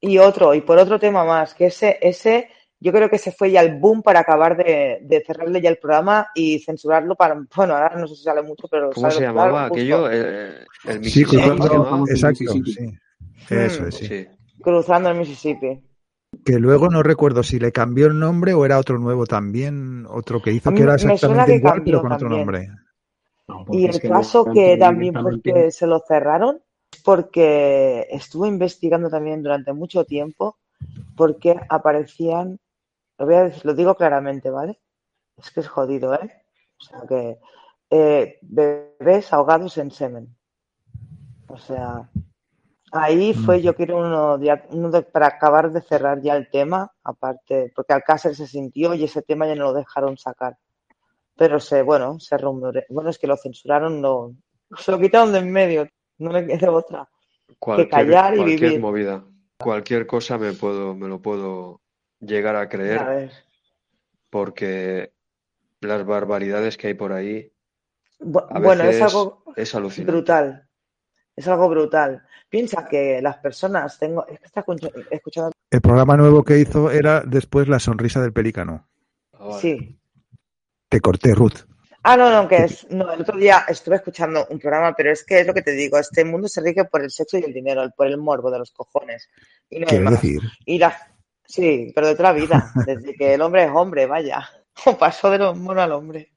B: Y otro, y por otro tema más, que ese, ese, yo creo que se fue ya el boom para acabar de, cerrarle ya el programa y censurarlo para, bueno, ahora no sé si sale mucho, pero...
C: ¿Cómo se llamaba aquello? El,
A: Mississippi. exacto, sí. Eso sí.
B: Cruzando el Mississippi.
A: Que luego no recuerdo si le cambió el nombre o era otro nuevo también, otro que hizo que era exactamente igual, pero con otro nombre.
B: y el caso que también porque se lo cerraron, porque estuve investigando también durante mucho tiempo, porque aparecían, lo, voy a decir, lo digo claramente, ¿vale? Es que es jodido, ¿eh? O sea que eh, bebés ahogados en semen. O sea, Ahí fue, yo quiero uno, para acabar de cerrar ya el tema, aparte, porque Alcácer se sintió y ese tema ya no lo dejaron sacar. Pero se, bueno, se rumoreó. Bueno, es que lo censuraron, no, se lo quitaron de en medio, no me queda otra. que callar y
C: cualquier
B: vivir.
C: movida, cualquier cosa me puedo, me lo puedo llegar a creer. Porque las barbaridades que hay por ahí.
B: bueno, es algo
C: es alucinante.
B: brutal. Es algo brutal. Piensa que las personas, tengo, es que está escuchando.
A: El programa nuevo que hizo era después La sonrisa del pelícano.
B: Ah, sí.
A: Te corté, Ruth.
B: Ah, no, no, que es. No, el otro día estuve escuchando un programa, pero es que es lo que te digo: este mundo se rige por el sexo y el dinero, por el morbo de los cojones. Y no
A: decir?
B: Y sí, pero de la vida, desde que el hombre es hombre, vaya. O pasó de los monos al hombre.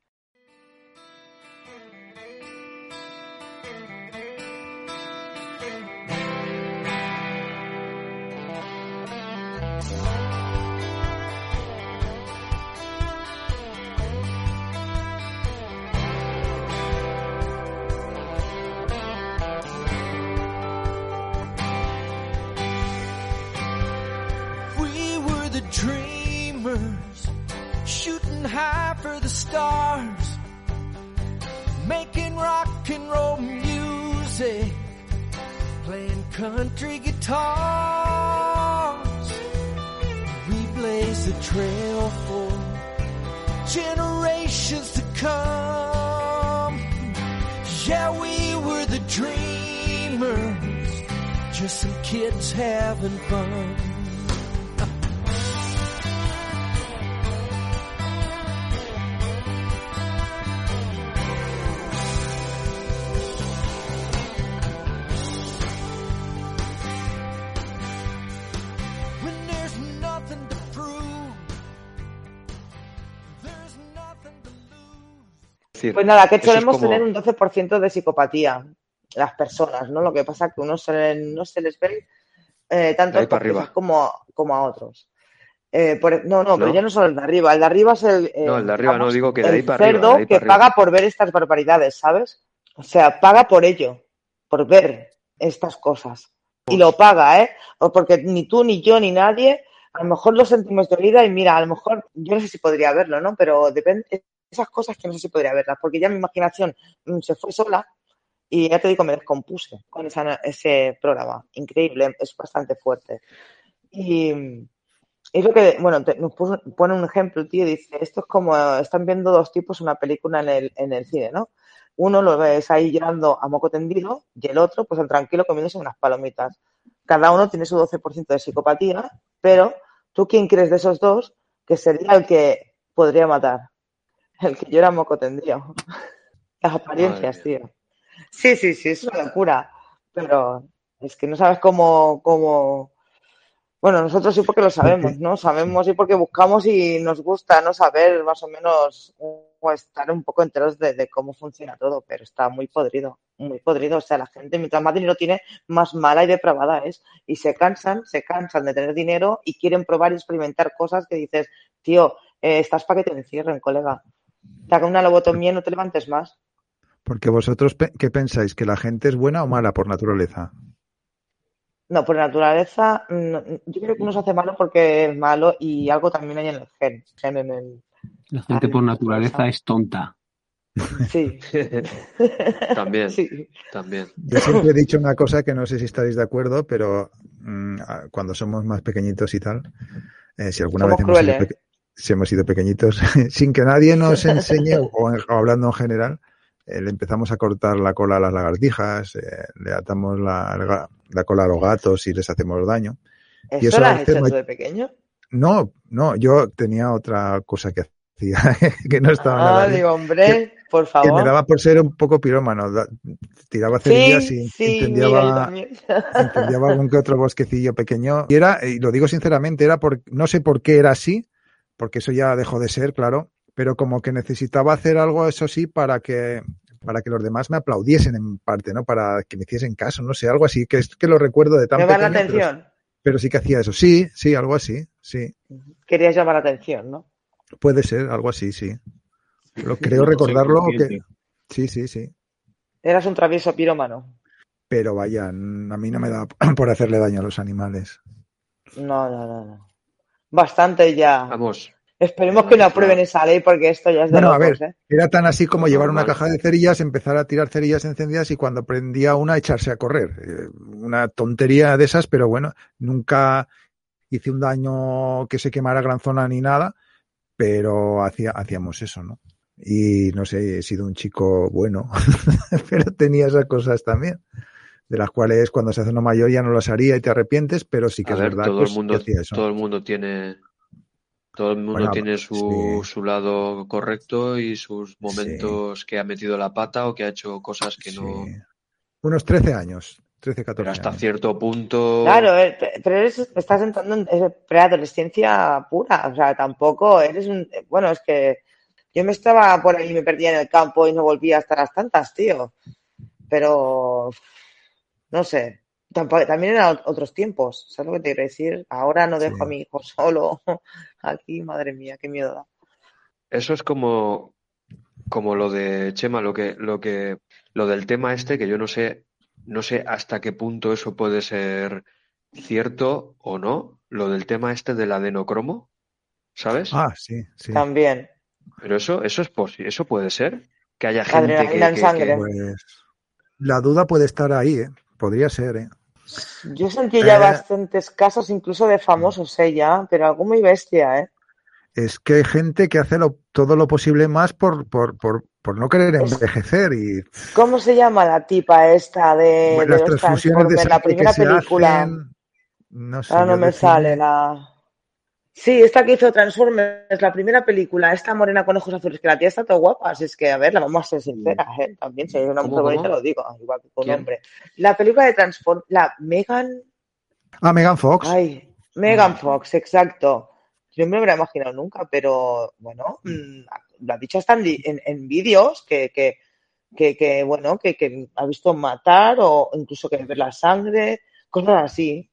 B: Country guitars. We blaze a trail for generations to come. Yeah, we were the dreamers, just some kids having fun. Pues nada, que solemos tener un 12% de psicopatía, las personas, ¿no? Lo que pasa es que unos no se les ve eh, tanto como, como a otros. Eh, no, no, pero ya no solo el de arriba. El de arriba es el.
C: no, el de arriba no digo que de ahí
B: para cerdo que paga por ver estas barbaridades, ¿sabes? O sea, paga por ello, por ver estas cosas. Y lo paga, ¿eh? O porque ni tú, ni yo, ni nadie, a lo mejor lo sentimos de vida y mira, a lo mejor, yo no sé si podría verlo, ¿no? Pero depende, esas cosas que no sé si podría verlas, porque ya mi imaginación mm, se fue sola y ya te digo, me descompuse con ese programa. Increíble, es bastante fuerte. Y es lo que, bueno, nos pone un ejemplo, tío, dice, esto es como, están viendo dos tipos una película en el, en el cine, ¿no? Uno lo ves ahí llorando a moco tendido y el otro, pues el tranquilo comiéndose unas palomitas. Cada uno tiene su 12% de psicopatía, pero ¿tú quién crees de esos dos que sería el que podría matar? El que yo era moco tendría. Las apariencias, tío. Sí, sí, sí, es una locura. Pero es que no sabes cómo, cómo... Bueno, nosotros sí porque lo sabemos, ¿no? Sabemos y porque buscamos y nos gusta, ¿no? Saber más o menos o estar un poco enteros de, cómo funciona todo, pero está muy podrido, muy podrido. O sea, la gente, mientras más dinero tiene, más mala y depravada es. Y se cansan, se cansan de tener dinero y quieren probar y experimentar cosas que dices, tío, eh, estás para que te encierren, colega. Te hagan una lobotomía y no te levantes más.
A: Porque vosotros, ¿qué pensáis? ¿Que la gente es buena o mala por naturaleza?
B: No, por naturaleza, yo creo que uno se hace malo porque es malo y algo también hay en el gen, gen en el,
D: la gente por naturaleza es tonta.
B: Sí.
C: también. También.
A: Yo siempre he dicho una cosa que no sé si estáis de acuerdo, pero mm, cuando somos más pequeñitos y tal, eh, si alguna vez hemos sido, si hemos sido, pequeñitos, sin que nadie nos enseñe, o, hablando en general, eh, le empezamos a cortar la cola a las lagartijas, eh, le atamos la, la, cola a los gatos y les hacemos daño.
B: ¿Eso, y eso lo has hecho tú de pequeño?
A: No, no, yo tenía otra cosa que hacía, que no estaba
B: ah, digo, hombre, por favor.
A: Que me daba por ser un poco pirómano. Tiraba cerillas y sí, incendiaba, algún que otro bosquecillo pequeño. Y era, y lo digo sinceramente, era por, no sé por qué era así, porque eso ya dejó de ser, claro, pero como que necesitaba hacer algo, eso sí, para que para que los demás me aplaudiesen en parte, ¿no? Para que me hiciesen caso, no sé, algo así, que es que lo recuerdo de tan
B: Me la atención.
A: Pero sí que hacía eso. Sí, sí, algo así, sí.
B: Querías llamar la atención, ¿no?
A: Puede ser, algo así, sí. Lo creo recordarlo que... Sí, sí, sí.
B: Eras un travieso pirómano.
A: Pero vaya, a mí no me da por hacerle daño a los animales.
B: No, no, no, no. Bastante ya.
C: Vamos,
B: Esperemos que no aprueben esa ley porque esto ya es de
A: Bueno,
B: a ver,
A: ¿eh? era tan así como llevar una caja de cerillas, empezar a tirar cerillas encendidas y cuando prendía una echarse a correr. Eh, una tontería de esas, pero bueno, nunca hice un daño que se quemara gran zona ni nada, pero hacía, hacíamos eso, ¿no? Y no sé, he sido un chico bueno, pero tenía esas cosas también de las cuales cuando se hace uno mayor ya no las haría y te arrepientes, pero sí que es verdad
C: todo el mundo, Todo el mundo tiene todo el mundo tiene su, su, lado correcto y sus momentos que ha metido la pata o que ha hecho cosas que no.
A: Unos 13 años, 13, 14
C: Pero hasta cierto punto.
B: Claro, eh, pero eres, estás entrando en preadolescencia pura. O sea, tampoco eres un. Bueno, es que yo me estaba por ahí, me perdía en el campo y no volvía hasta las tantas, tío. Pero. No sé también eran otros tiempos, ¿sabes lo que te quiero decir? Ahora no dejo a mi hijo solo aquí, madre mía, qué miedo da.
C: Eso es como, como lo de Chema, lo que, lo que, lo del tema este, que yo no sé, no sé hasta qué punto eso puede ser cierto o no, lo del tema este del adenocromo, ¿sabes?
A: Ah, sí, sí.
B: También.
C: Pero eso, eso es posible, eso puede ser, que haya gente que,
A: Pues, la duda puede estar ahí, ¿eh? Podría ser, ¿eh?
B: Yo sentí ya eh, bastantes casos, incluso de famosos, ¿eh? Ya, pero algo muy bestia, ¿eh?
A: Es que hay gente que hace todo lo posible más por, por, por, por no querer envejecer y...
B: ¿Cómo se llama la tipa esta de,
A: de las transfusiones de
B: la primera película? no sé. Ahora no me sale la... Sí, esta que hizo Transformers, la primera película, esta morena con ojos azules, que la tía está todo guapa, así es que, a ver, la vamos a ser sinceras, ¿eh? También, si es una mujer bonita, lo digo, igual que con hombre. La película de Transformers, la Megan...
A: Ah, Megan Fox.
B: Ay, Megan Fox, exacto. Yo no me lo hubiera imaginado nunca, pero, bueno, mm, lo ha dicho hasta en, en, vídeos que, que, que, que, bueno, que, que ha visto matar o incluso que ver la sangre, cosas así.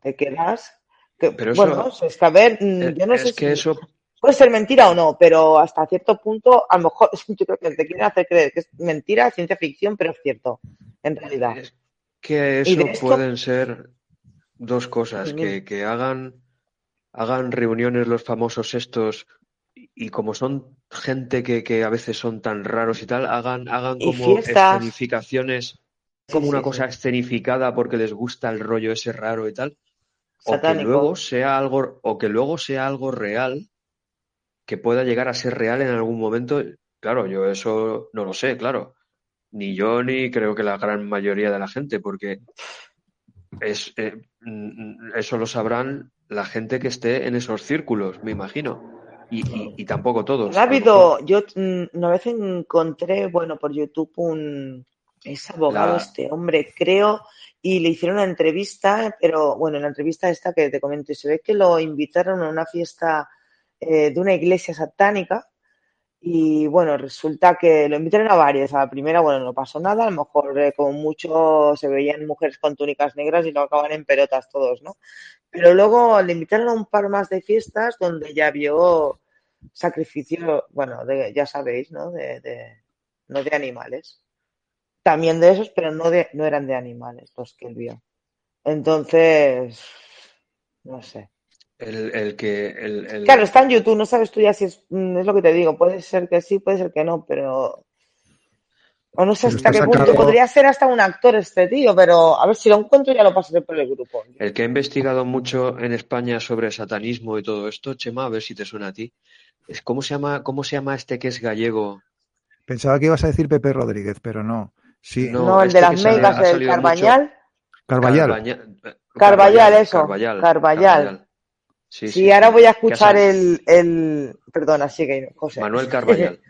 B: Te quedas pero bueno, es que a ver, mm, eh, yo no sé
C: que eso...
B: puede ser mentira o no, pero hasta cierto punto, a lo mejor yo creo que te quieren hacer creer que es mentira, ciencia ficción, pero es cierto, en realidad. Es
C: que eso pueden ser dos cosas, que, que hagan, hagan reuniones los famosos estos y como son gente que, que, a veces son tan raros y tal, hagan, hagan como escenificaciones, como una cosa escenificada porque les gusta el rollo ese raro y tal o que luego sea algo o que luego sea algo real que pueda llegar a ser real en algún momento claro yo eso no lo sé claro. Ni yo ni creo que la gran mayoría de la gente porque es eh, mm, eso lo sabrán la gente que esté en esos círculos me imagino. Y, tampoco todos.
B: Habido, yo mm, una vez encontré, bueno, por YouTube un, es abogado este hombre, creo, y le hicieron una entrevista, pero bueno, en la entrevista esta que te comento, se ve que lo invitaron a una fiesta eh, de una iglesia satánica y bueno, resulta que lo invitaron a varias. A la primera, bueno, no pasó nada, a lo mejor eh, como mucho se veían mujeres con túnicas negras y lo acaban en pelotas todos, ¿no? Pero luego le invitaron a un par más de fiestas donde ya vio sacrificio, bueno, ya sabéis, ¿no? De, no de animales. También de esos, pero no, de, no eran de animales los que él vio. Entonces, no sé.
C: El, que. El,
B: Claro, está en YouTube, no sabes tú ya si es, mm, es lo que te digo. Puede ser que sí, puede ser que no, pero. O no sé hasta qué punto. Podría ser hasta un actor este tío, pero a ver si lo encuentro ya lo pasaré por el grupo.
C: El que ha investigado mucho en España sobre satanismo y todo esto, Chema, a ver si te suena a ti. Es, ¿cómo, se llama, ¿Cómo se llama este que es gallego?
A: Pensaba que ibas a decir Pepe Rodríguez, pero no. Sí.
B: No, el este de las megas, el Carbañal.
A: Carballal.
B: Carballal, eso. Carballal. Sí, ahora voy a escuchar el, el. Perdona, sigue, José.
C: Manuel Carballal.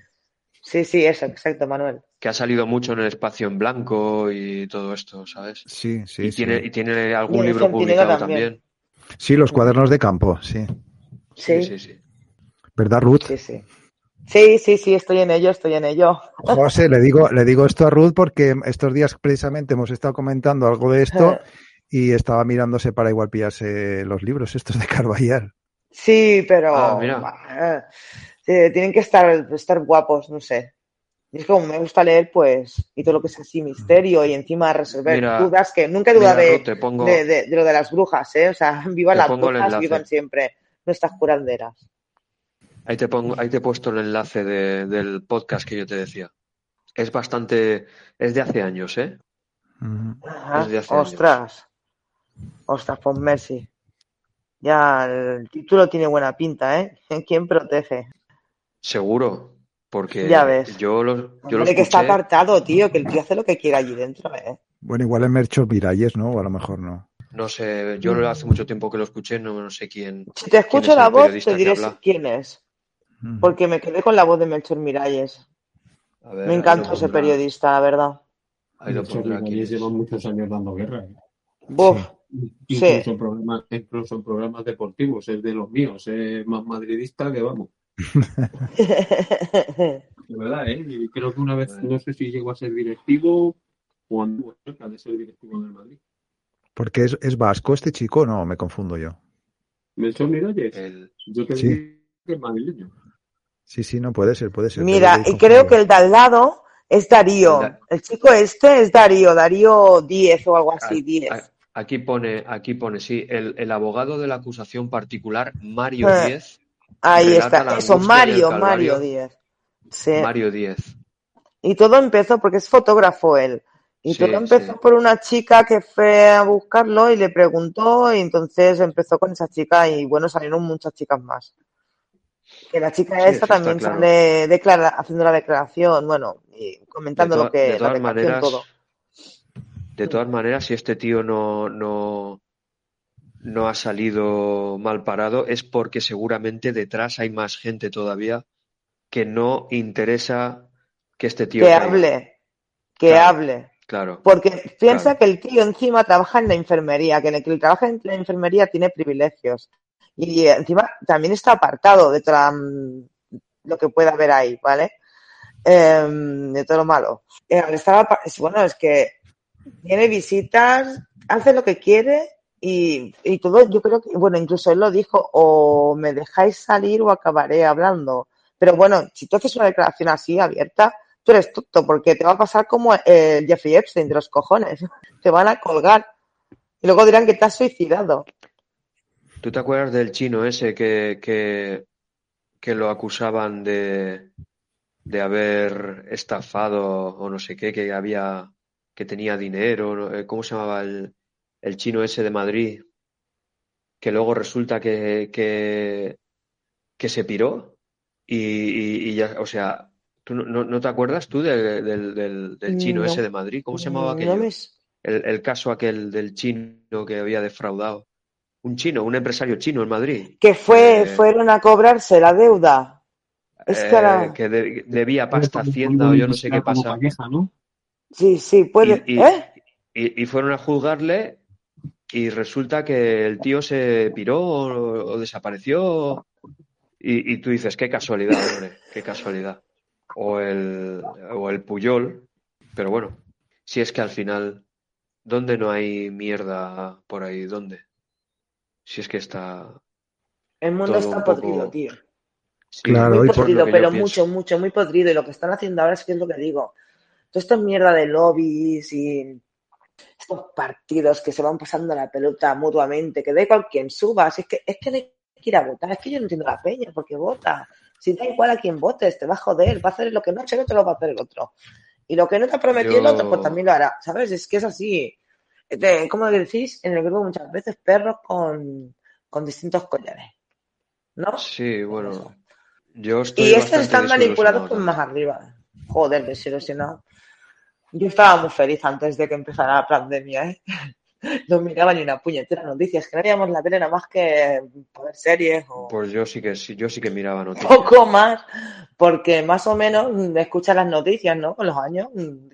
B: sí, sí, eso, exacto, Manuel.
C: Que ha salido mucho en el espacio en blanco y todo esto, ¿sabes?
A: Sí, sí.
C: Y, Tiene, y tiene algún libro publicado también.
A: Sí, los cuadernos de campo, sí.
B: Sí, sí, sí.
A: ¿Verdad, Ruth?
B: Sí, sí. Sí, sí, sí, estoy en ello, estoy en ello.
A: José, le digo, le digo esto a Ruth porque estos días precisamente hemos estado comentando algo de esto y estaba mirándose para igual pillarse los libros estos de Carballal.
B: Sí, pero ah, eh, tienen que estar, estar guapos, no sé. Y es como me gusta leer, pues, y todo lo que es así misterio y encima resolver dudas, que nunca he dudado de, lo de las brujas, ¿eh? O sea, vivan las brujas, vivan siempre nuestras curanderas.
C: Ahí te pongo, ahí te he puesto el enlace del podcast que yo te decía. Es bastante, es de hace años, ¿eh?
B: es de hace Ostras. Ostras, pues Mercy. Ya el título tiene buena pinta, ¿eh? ¿Quién protege?
C: Seguro, porque
B: ya ves.
C: yo lo, yo
B: que está apartado, tío, que el tío hace lo que quiera allí dentro, ¿eh?
A: Bueno, igual es Mercho Miralles, ¿no? O a lo mejor no.
C: No sé, yo hace mucho tiempo que lo escuché, no, no sé quién.
B: Si te escucho la voz, te diré quién es. Porque me quedé con la voz de Melchor Miralles. me encantó ese periodista, la verdad.
D: Ahí lo Miralles lleva muchos años dando guerra. ¿eh?
B: Incluso,
D: en programas, incluso en programas deportivos, es de los míos, es más madridista que vamos. de verdad, ¿eh? Y creo que una vez, no sé si llegó a ser directivo o anduvo cerca de ser directivo del Madrid.
A: Porque es, es vasco este chico, no, me confundo yo.
D: Melchor Miralles, el... yo te sí. que es madrileño.
A: Sí, sí, no puede ser, puede ser.
B: Mira, y creo que el de al lado es Darío. El, chico este es Darío, Darío 10 o algo así, 10.
C: Aquí pone, aquí pone, sí, el, el abogado de la acusación particular, Mario eh, Díez.
B: Ahí está, eso, Mario, Mario Díez. Sí.
C: Mario Díez.
B: Y todo empezó, porque es fotógrafo él, y todo empezó por una chica que fue a buscarlo y le preguntó, y entonces empezó con esa chica, y bueno, salieron muchas chicas más. Que la chica esta también sale haciendo la declaración, bueno, y comentando lo que
C: la declaración todo de todas maneras, si este tío no, no, no ha salido mal parado, es porque seguramente detrás hay más gente todavía que no interesa que este tío.
B: Que hable, que hable.
C: Claro.
B: Porque piensa que el tío encima trabaja en la enfermería, que el que trabaja en la enfermería tiene privilegios. Y encima también está apartado de lo que pueda haber ahí, ¿vale? Em, de todo lo malo. Eh, estaba, bueno, es que tiene visitas, hace lo que quiere y, y, todo, yo creo que, bueno, incluso él lo dijo, o me dejáis salir o acabaré hablando. Pero bueno, si tú haces una declaración así abierta, tú eres tonto, porque te va a pasar como el Jeffrey Epstein de los cojones. Te van a colgar. Y luego dirán que te has suicidado.
C: ¿Tú te acuerdas del chino ese que, que, que lo acusaban de, de haber estafado o no sé qué, que había que tenía dinero, eh, ¿cómo se llamaba el, el chino ese de Madrid? Que luego resulta que, que, que se piró y, ya, o sea, ¿tú no, no te acuerdas tú del, del, chino ese de Madrid? ¿Cómo se llamaba aquello? El, el, caso aquel del chino que había defraudado. Un chino, un empresario chino en Madrid.
B: Que fue, fueron a cobrarse la deuda.
C: Es que, que debía pasta Hacienda o yo no sé qué pasa.
B: Sí, sí, puede.
C: Y,
B: ¿Eh?
C: y, fueron a juzgarle y resulta que el tío se piró o, desapareció. Y, tú dices, qué casualidad, hombre, qué casualidad. O el, o el Puyol. Pero bueno, si es que al final, ¿dónde no hay mierda por ahí? ¿Dónde? Si es que está.
B: El mundo está podrido, tío.
A: claro,
B: muy podrido, pero mucho, mucho, muy podrido. Y lo que están haciendo ahora es que es lo que digo. Toda esta mierda de lobbies y estos partidos que se van pasando la pelota mutuamente, que da igual quien suba, es que, es que no hay que ir a votar, es que yo no entiendo la peña, porque vota. Si da igual a quien votes, te va a joder, va a hacer lo que no ha hecho el otro, lo va a hacer el otro. Y lo que no te ha prometido el otro, pues también lo hará, ¿sabes? Es que es así. Como decís en el grupo muchas veces, perros con, distintos collares. ¿No?
C: Sí, bueno. Yo estoy
B: y estos están manipulados por más arriba. Joder, desilusionado. Yo estaba muy feliz antes de que empezara la pandemia, ¿eh? No miraba ni una puñetera noticias, que no veíamos la tele nada más que ver series o...
C: Pues yo sí que sí, yo sí que miraba noticias.
B: Poco más, porque más o menos escuchas las noticias, ¿no? Con los años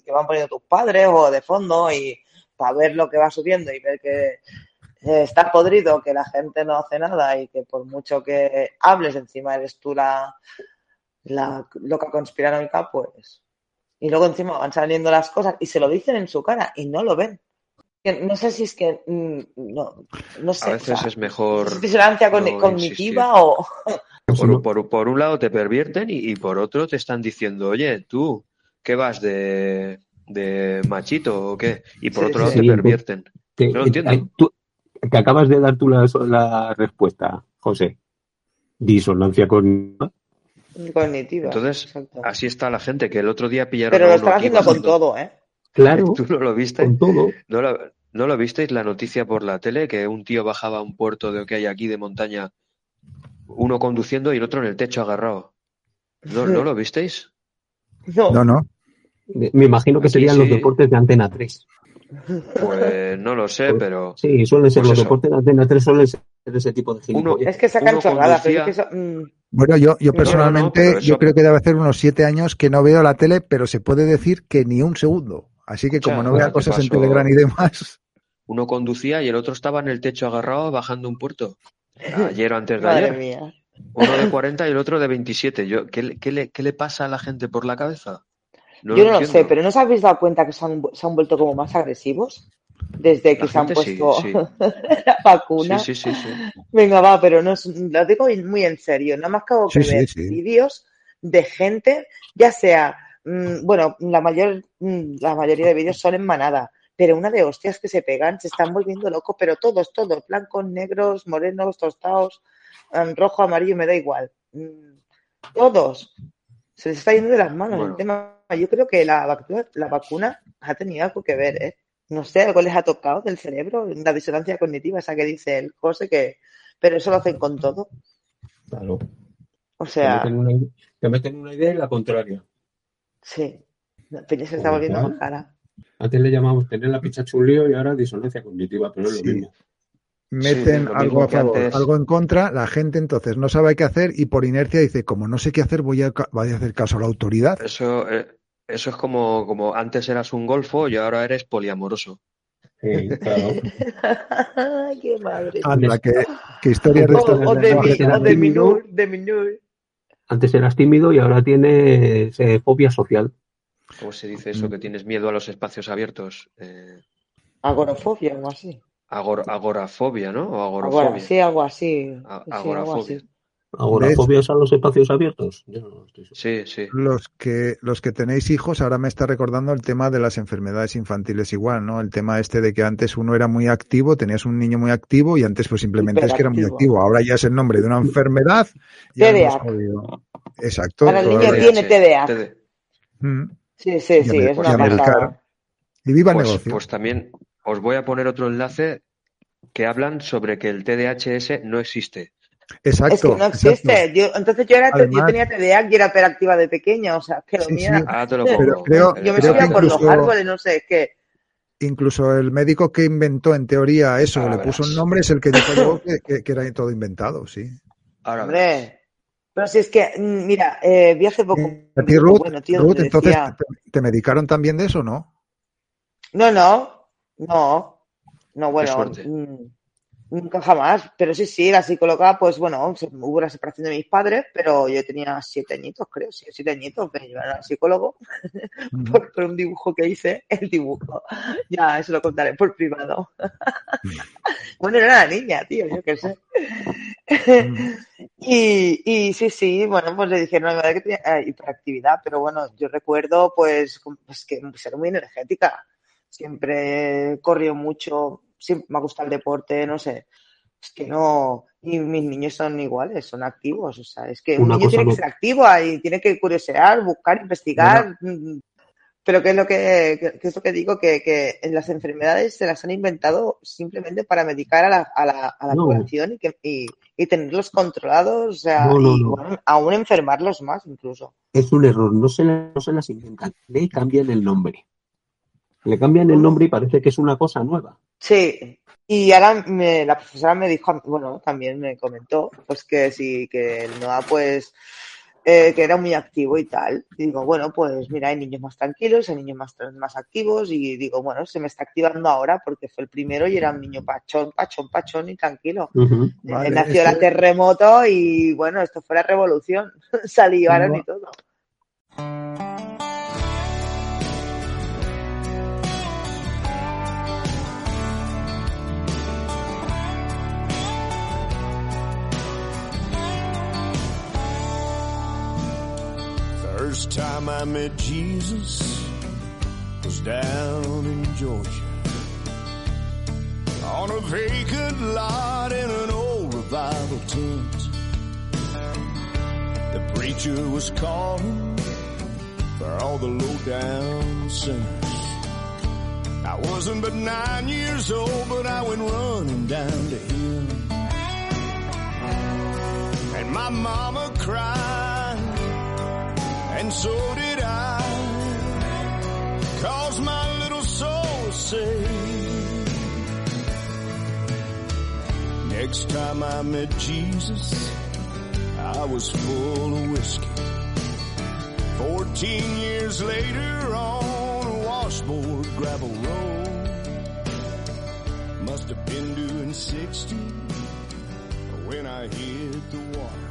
B: que van poniendo tus padres o de fondo y para ver lo que va subiendo y ver que eh, está podrido, que la gente no hace nada y que por mucho que hables encima eres tú la, la loca conspiranoica, pues y luego encima van saliendo las cosas y se lo dicen en su cara y no lo ven. No sé si es que mm, no, no sé.
C: A veces es mejor.
B: ¿Es disonancia cognitiva o.?
C: Por, un lado te pervierten y, por otro te están diciendo, oye, tú, ¿qué vas de, de machito o qué? Y por otro lado te pervierten. no lo entiendo.
D: que acabas de dar tú la, la respuesta, José. Disonancia cognitiva
B: Cognitiva.
C: Entonces, así está la gente, que el otro día pillaron.
B: Pero lo están haciendo con todo, ¿eh?
D: Claro.
C: ¿Tú no lo viste?
D: Con todo.
C: ¿No lo, ¿No lo visteis la noticia por la tele? Que un tío bajaba a un puerto de que hay aquí de montaña, uno conduciendo y el otro en el techo agarrado. ¿No, ¿no lo visteis?
B: No.
A: No, no.
D: Me imagino que serían los deportes de Antena 3.
C: Pues no lo sé, pero.
D: Sí, suelen ser pues los deportes de Antena 3, suelen ser ese tipo de
B: gilipollas. Es que sacan chorradas, pero es que mm.
A: Bueno, yo, yo personalmente, yo creo que debe hacer unos siete años que no veo la tele, pero se puede decir que ni un segundo. Así que como no vea cosas en Telegram y demás.
C: Uno conducía y el otro estaba en el techo agarrado bajando un puerto. Ayer o antes de ayer.
B: Mía.
C: Uno de 40 y el otro de 27. Yo, ¿qué, qué, le, ¿Qué le pasa a la gente por la cabeza?
B: Yo no lo sé, pero ¿no os habéis dado cuenta que se han, se han vuelto como más agresivos? desde que se han puesto la vacuna.
C: Sí, sí, sí,
B: Venga, va, pero no lo digo muy en serio. Nada más que hago que ver vídeos de gente, ya sea, mm, bueno, la mayor, mm, la mayoría de vídeos son en manada, pero una de hostias que se pegan, se están volviendo locos, pero todos, todos, blancos, negros, morenos, tostados, mm, rojo, amarillo, me da igual. Todos. Se les está yendo de las manos el tema. Yo creo que la, la vacuna ha tenido algo que ver, ¿eh? no sé, algo les ha tocado del cerebro, la disonancia cognitiva, esa que dice el José, que, pero eso lo hacen con todo.
D: Claro.
B: O sea.
D: Te meten una, idea y la contraria.
B: Sí. La peña se está volviendo más cara.
D: Antes le llamamos tener la picha chulío y ahora disonancia cognitiva, pero es lo mismo.
A: Meten algo a favor, algo en contra, la gente entonces no sabe qué hacer y por inercia dice, como no sé qué hacer, voy a, voy a hacer caso a la autoridad.
C: Eso, eh, eso es como, como antes eras un golfo y ahora eres poliamoroso.
D: Sí, claro.
B: ¡Qué madre!
A: Anda, qué, historia
B: de, o, de, minur, de
D: Antes eras tímido y ahora tienes eh, fobia social.
C: ¿Cómo se dice eso? Que tienes miedo a los espacios abiertos. Eh...
B: Agorafobia, algo así.
C: agorafobia, ¿no? O agorafobia.
B: sí, algo así.
C: agorafobia.
D: ¿Agorafobias a los espacios abiertos?
C: sí, sí.
A: Los que, los que tenéis hijos, ahora me está recordando el tema de las enfermedades infantiles igual, ¿no? El tema este de que antes uno era muy activo, tenías un niño muy activo y antes pues simplemente es que era muy activo. Ahora ya es el nombre de una enfermedad.
B: TDA.
A: Exacto.
B: Ahora el niño tiene TDA. Mm. Sí, sí, sí, es una pasada.
A: Y viva
C: el
A: pues, negocio.
C: Pues también os voy a poner otro enlace que hablan sobre que el TDHS no existe.
A: Exacto.
B: Es que no existe. Yo, entonces yo, era, yo tenía TDA y era hiperactiva de pequeña, o sea, que lo mío.
C: Ah, te lo pongo.
B: yo me subía por los árboles, no sé, es que.
A: Incluso el médico que inventó en teoría eso, le puso un nombre, es el que dijo luego que, era todo inventado, sí.
B: Ahora Hombre, pero si es que, mm, mira, eh, vi hace poco.
A: Eh, ¿A ti, Ruth, entonces, te, medicaron también de eso, no?
B: No, no, no. No, bueno, Nunca jamás, pero sí, sí, la psicóloga, pues bueno, hubo una separación de mis padres, pero yo tenía siete añitos, creo, sí, siete añitos, me llevaron al psicólogo por, un dibujo que hice, el dibujo. Ya, eso lo contaré por privado. bueno, era la niña, tío, yo qué sé. y, y sí, sí, bueno, pues le dijeron a mi madre que tenía eh, hiperactividad, pero bueno, yo recuerdo, pues, pues que ser muy energética. Siempre corrió mucho, siempre me ha gustado el deporte, no sé. Es que no. Y mis niños son iguales, son activos. O sea, es que un niño tiene que ser activo y tiene que curiosear, buscar, investigar. Mm, pero ¿qué es lo que, es lo que digo? Que, que las enfermedades se las han inventado simplemente para medicar a la, a la, a la población y, que, y, tenerlos controlados, o sea, y, aún enfermarlos más incluso.
D: Es un error, no se, no se las inventan, le cambian el nombre. Le cambian el nombre y parece que es una cosa nueva.
B: Sí, y ahora me, la profesora me dijo, bueno, también me comentó, pues que sí, que el NOA, pues, eh, que era muy activo y tal. Y digo, bueno, pues mira, hay niños más tranquilos, hay niños más, más activos, y digo, bueno, se me está activando ahora porque fue el primero y era un niño pachón, pachón, pachón y tranquilo. Eh, nació el terremoto y bueno, esto fue la revolución. Salivaron y todo. First time I met Jesus was down in Georgia. On a vacant lot in an old revival tent. The preacher was calling for all the low down sinners. I wasn't but nine years old, but I went running down to him. And my mama cried and so did I. Cause my little soul was. Next time I met Jesus, I was full of whiskey. Fourteen years later on a washboard gravel road. Must have been doing sixty when I hit the water.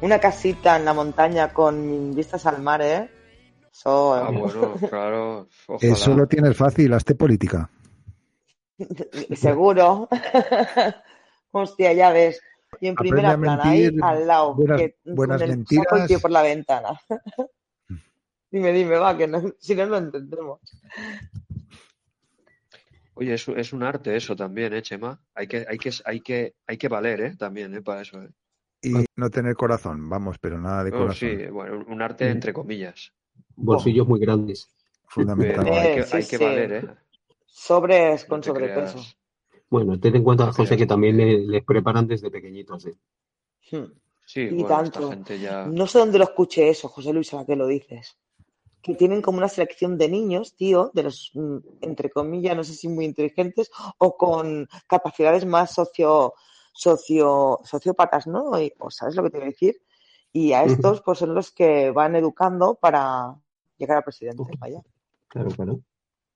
B: Una casita en la montaña con vistas al mar, ¿eh?
C: Eso, ah, bueno, claro.
A: Eso lo tienes fácil, hazte política.
B: Seguro. Hostia, ya ves. Y en primera plana, ahí al lado.
A: Buenas, que, buenas mentiras.
B: por la ventana. dime, dime, va, que no, si no lo entendemos.
C: Oye, es, es, un arte eso también, ¿eh, Chema? Hay que, hay que, hay que, hay que valer, ¿eh? También, ¿eh? Para eso, ¿eh?
A: Y no tener corazón, vamos, pero nada de corazón.
C: sí, bueno, un arte entre comillas.
D: Bolsillos muy grandes.
A: Fundamental.
C: hay que, hay que valer, ¿eh?
B: Sobres con sobrepeso.
D: Bueno, ten en cuenta, José, que también les, preparan desde pequeñitos, ¿eh?
B: Hmm. Sí, y tanto. No sé dónde lo escuché eso, José Luis, a qué lo dices que tienen como una selección de niños, tío, de los, mm, entre comillas, no sé si muy inteligentes o con capacidades más socio, socio, sociópatas, ¿no? O, ¿Sabes lo que te voy a decir? Y a estos, pues son los que van educando para llegar a presidente. Vaya.
D: Claro, claro.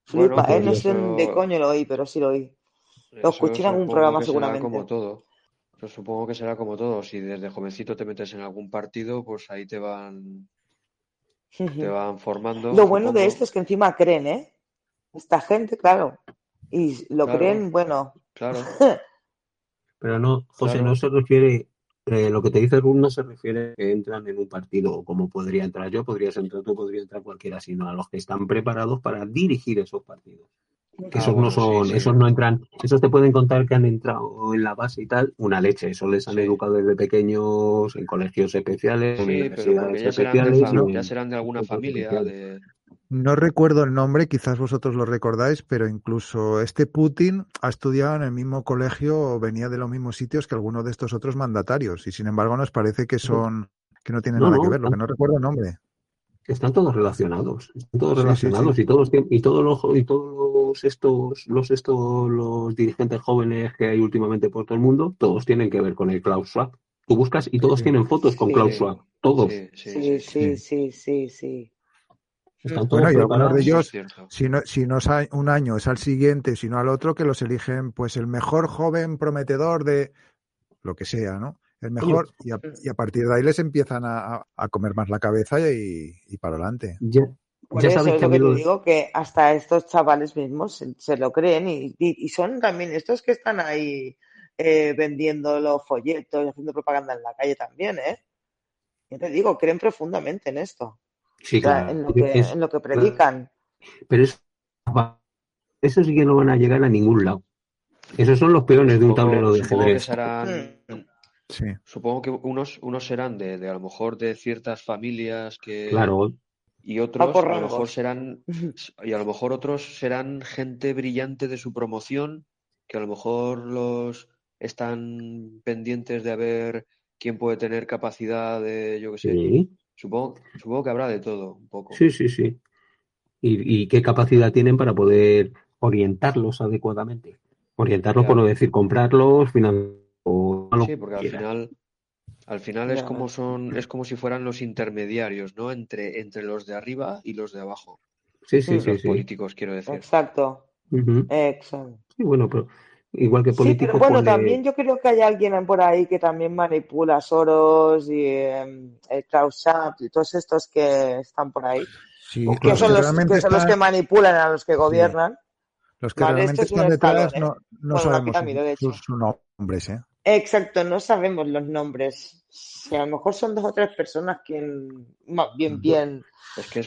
B: Flipa, ¿eh? No sé de coño lo oí, pero sí lo oí. Lo escuché en algún programa seguramente.
C: Como todo. Pero supongo que será como todo. Si desde jovencito te metes en algún partido, pues ahí te van te van formando.
B: Lo bueno de esto es que encima creen, ¿eh? Esta gente, claro. Y lo creen, bueno.
C: Claro.
D: Pero no, José, no se refiere, eh, lo que te dice Ruth no se refiere a que entran en un partido como podría entrar yo, podrías entrar tú, podría entrar cualquiera, sino a los que están preparados para dirigir esos partidos. Ah, esos no son, esos no entran, esos te pueden contar que han entrado en la base y tal, una leche, eso les han educado desde pequeños en colegios especiales, universidades
C: ya especiales. Serán de, ya serán de alguna familia.
A: No recuerdo el nombre, quizás vosotros lo recordáis, pero incluso este Putin ha estudiado en el mismo colegio o venía de los mismos sitios que algunos de estos otros mandatarios y sin embargo nos parece que son que no tiene nada que ver, lo que no recuerdo el nombre.
D: Están todos relacionados, están todos relacionados y todos y todos los y todos los estos los estos los dirigentes jóvenes que hay últimamente por todo el mundo, todos tienen que ver con el Klaus Schwab. Tú buscas y todos tienen fotos con Klaus Schwab, todos.
B: Sí, sí, sí, sí, sí.
A: Están todos bueno, y algunos de ellos, si no, si no es un año, es al siguiente, sino al otro, que los eligen, pues el mejor joven prometedor de lo que sea, ¿no? El mejor y a, partir de ahí les empiezan a, comer más la cabeza y, para adelante.
B: Ya, Por eso es lo que te digo, que hasta estos chavales mismos se, lo creen y, son también estos que están ahí eh, vendiendo los folletos y haciendo propaganda en la calle también, ¿eh? Yo te digo, creen profundamente en esto. Sí, claro. en, lo que, en lo que predican.
D: Pero eso, eso sí que no van a llegar a ningún lado. Esos son los peones de un tablero de ajedrez.
C: Hmm. Supongo que unos, unos serán de, de, a lo mejor de ciertas familias que.
D: Claro.
C: Y otros a lo mejor serán. Y a lo mejor otros serán gente brillante de su promoción, que a lo mejor los están pendientes de ver ver quién puede tener capacidad de, yo qué sé. Supongo, supongo que habrá de todo, un poco.
D: Sí, sí, sí. ¿Y, y qué capacidad tienen para poder orientarlos adecuadamente? Orientarlos, por no decir comprarlos,
C: sí, porque al final, al final es como son, es como si fueran los intermediarios, ¿no? Entre, entre los de arriba y los de abajo.
D: Sí, sí, sí.
C: Los políticos, quiero decir.
B: Exacto. Exacto.
D: Sí, bueno, pero igual que políticos.
B: Sí, pero bueno, también yo creo que hay alguien por ahí que también manipula Soros y eh, el Klaus y todos estos que están por ahí. Sí, que, son los, que son los que manipulan a los que gobiernan.
A: Los que realmente están detrás no, no sabemos sus, sus, nombres, ¿eh?
B: Exacto, no sabemos los nombres. a lo mejor son dos o tres personas quien bien, bien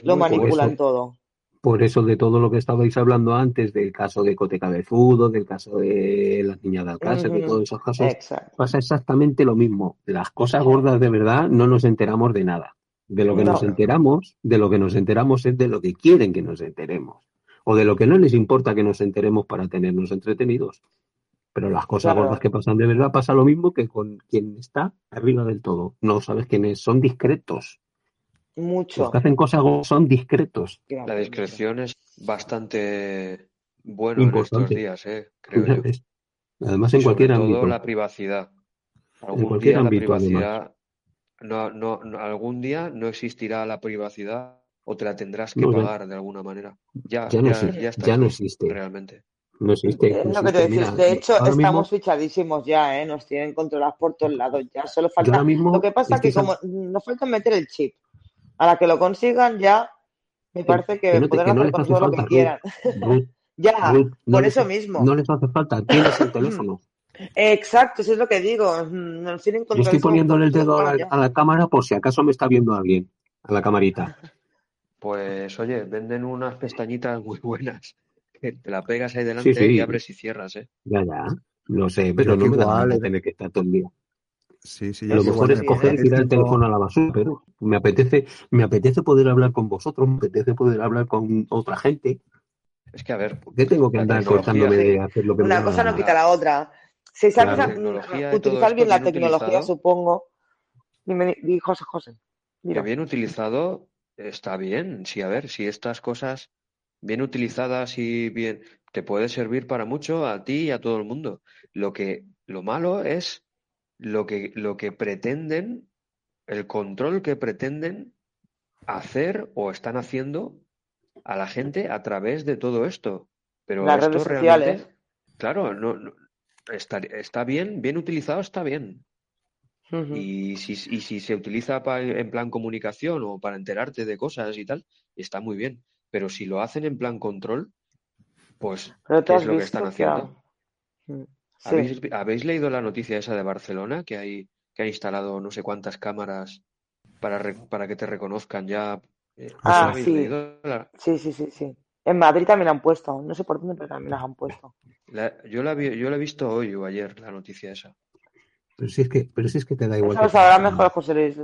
B: lo manipulan todo.
D: Por eso de todo lo que estabais hablando antes, del caso de Cote Cabezudo, del caso de las niñas de Alcácer, de todos esos casos, pasa exactamente lo mismo. Las cosas gordas de verdad no nos enteramos de nada. De lo que nos enteramos, de lo que nos enteramos es de lo que quieren que nos enteremos. O de lo que no les importa que nos enteremos para tenernos entretenidos. Pero las cosas gordas que pasan de verdad pasa lo mismo que con quien está arriba del todo. No sabes quiénes son discretos.
B: Mucho.
D: Los que hacen cosas son discretos.
C: La discreción es bastante bueno en estos días, ¿eh? creo yo.
D: Además, en cualquier todo ámbito.
C: la privacidad. Algún en cualquier día ámbito, la privacidad, no, no, algún día no existirá la privacidad o te la tendrás que pagar de alguna manera. Ya,
D: ya, no, existe, ya no existe.
C: Realmente.
D: No existe.
B: de hecho, estamos fichadísimos ya, ¿eh? Nos tienen controlados por todos lados ya. Solo falta. lo que pasa es que, como nos falta meter el chip. A la que lo consigan ya, me parece que, podrán hacer con todo lo que quieran. ya, por eso mismo.
D: No les hace falta, tienes el teléfono.
B: Exacto, eso es lo que digo. Nos tienen
D: Yo estoy poniéndole el dedo a la, cámara por si acaso me está viendo alguien, a la camarita.
C: Pues oye, venden unas pestañitas muy buenas te la pegas ahí delante y abres y cierras, ¿eh?
D: Ya, ya, lo sé, pero no me da a tener que estar todo el día. Sí, sí, a lo mejor es coger y tirar el teléfono a la basura, pero me apetece, me apetece poder hablar con vosotros, me apetece poder hablar con otra gente.
C: Es que a ver,
D: ¿por qué tengo que andar cortándome de hacer lo que
B: Una cosa no quita la otra. Si sabes utilizar bien la tecnología, supongo. Dime, José José.
C: Mira. bien utilizado está bien. Sí, a ver, si estas cosas bien utilizadas y bien, te puede servir para mucho a ti y a todo el mundo. Lo que, lo malo es lo que, lo que pretenden, el control que pretenden hacer o están haciendo a la gente a través de todo esto. Pero esto realmente, claro, no, está, está, bien, bien utilizado está bien. y, si, y si se utiliza en plan comunicación o para enterarte de cosas y tal, está muy bien. Pero si lo hacen en plan control, pues ¿qué es lo que están haciendo? Mm, ¿Habéis, leído la noticia esa de Barcelona que hay que ha instalado no sé cuántas cámaras para, para que te reconozcan ya?
B: Eh, ah, sí. sí, sí, sí, sí. En Madrid también han puesto, no sé por dónde, pero también las han puesto.
C: yo, la yo la he visto hoy o ayer, la noticia esa.
D: Pero si es que, pero si es que te da igual.
B: Eso lo sabrá mejor José Luis.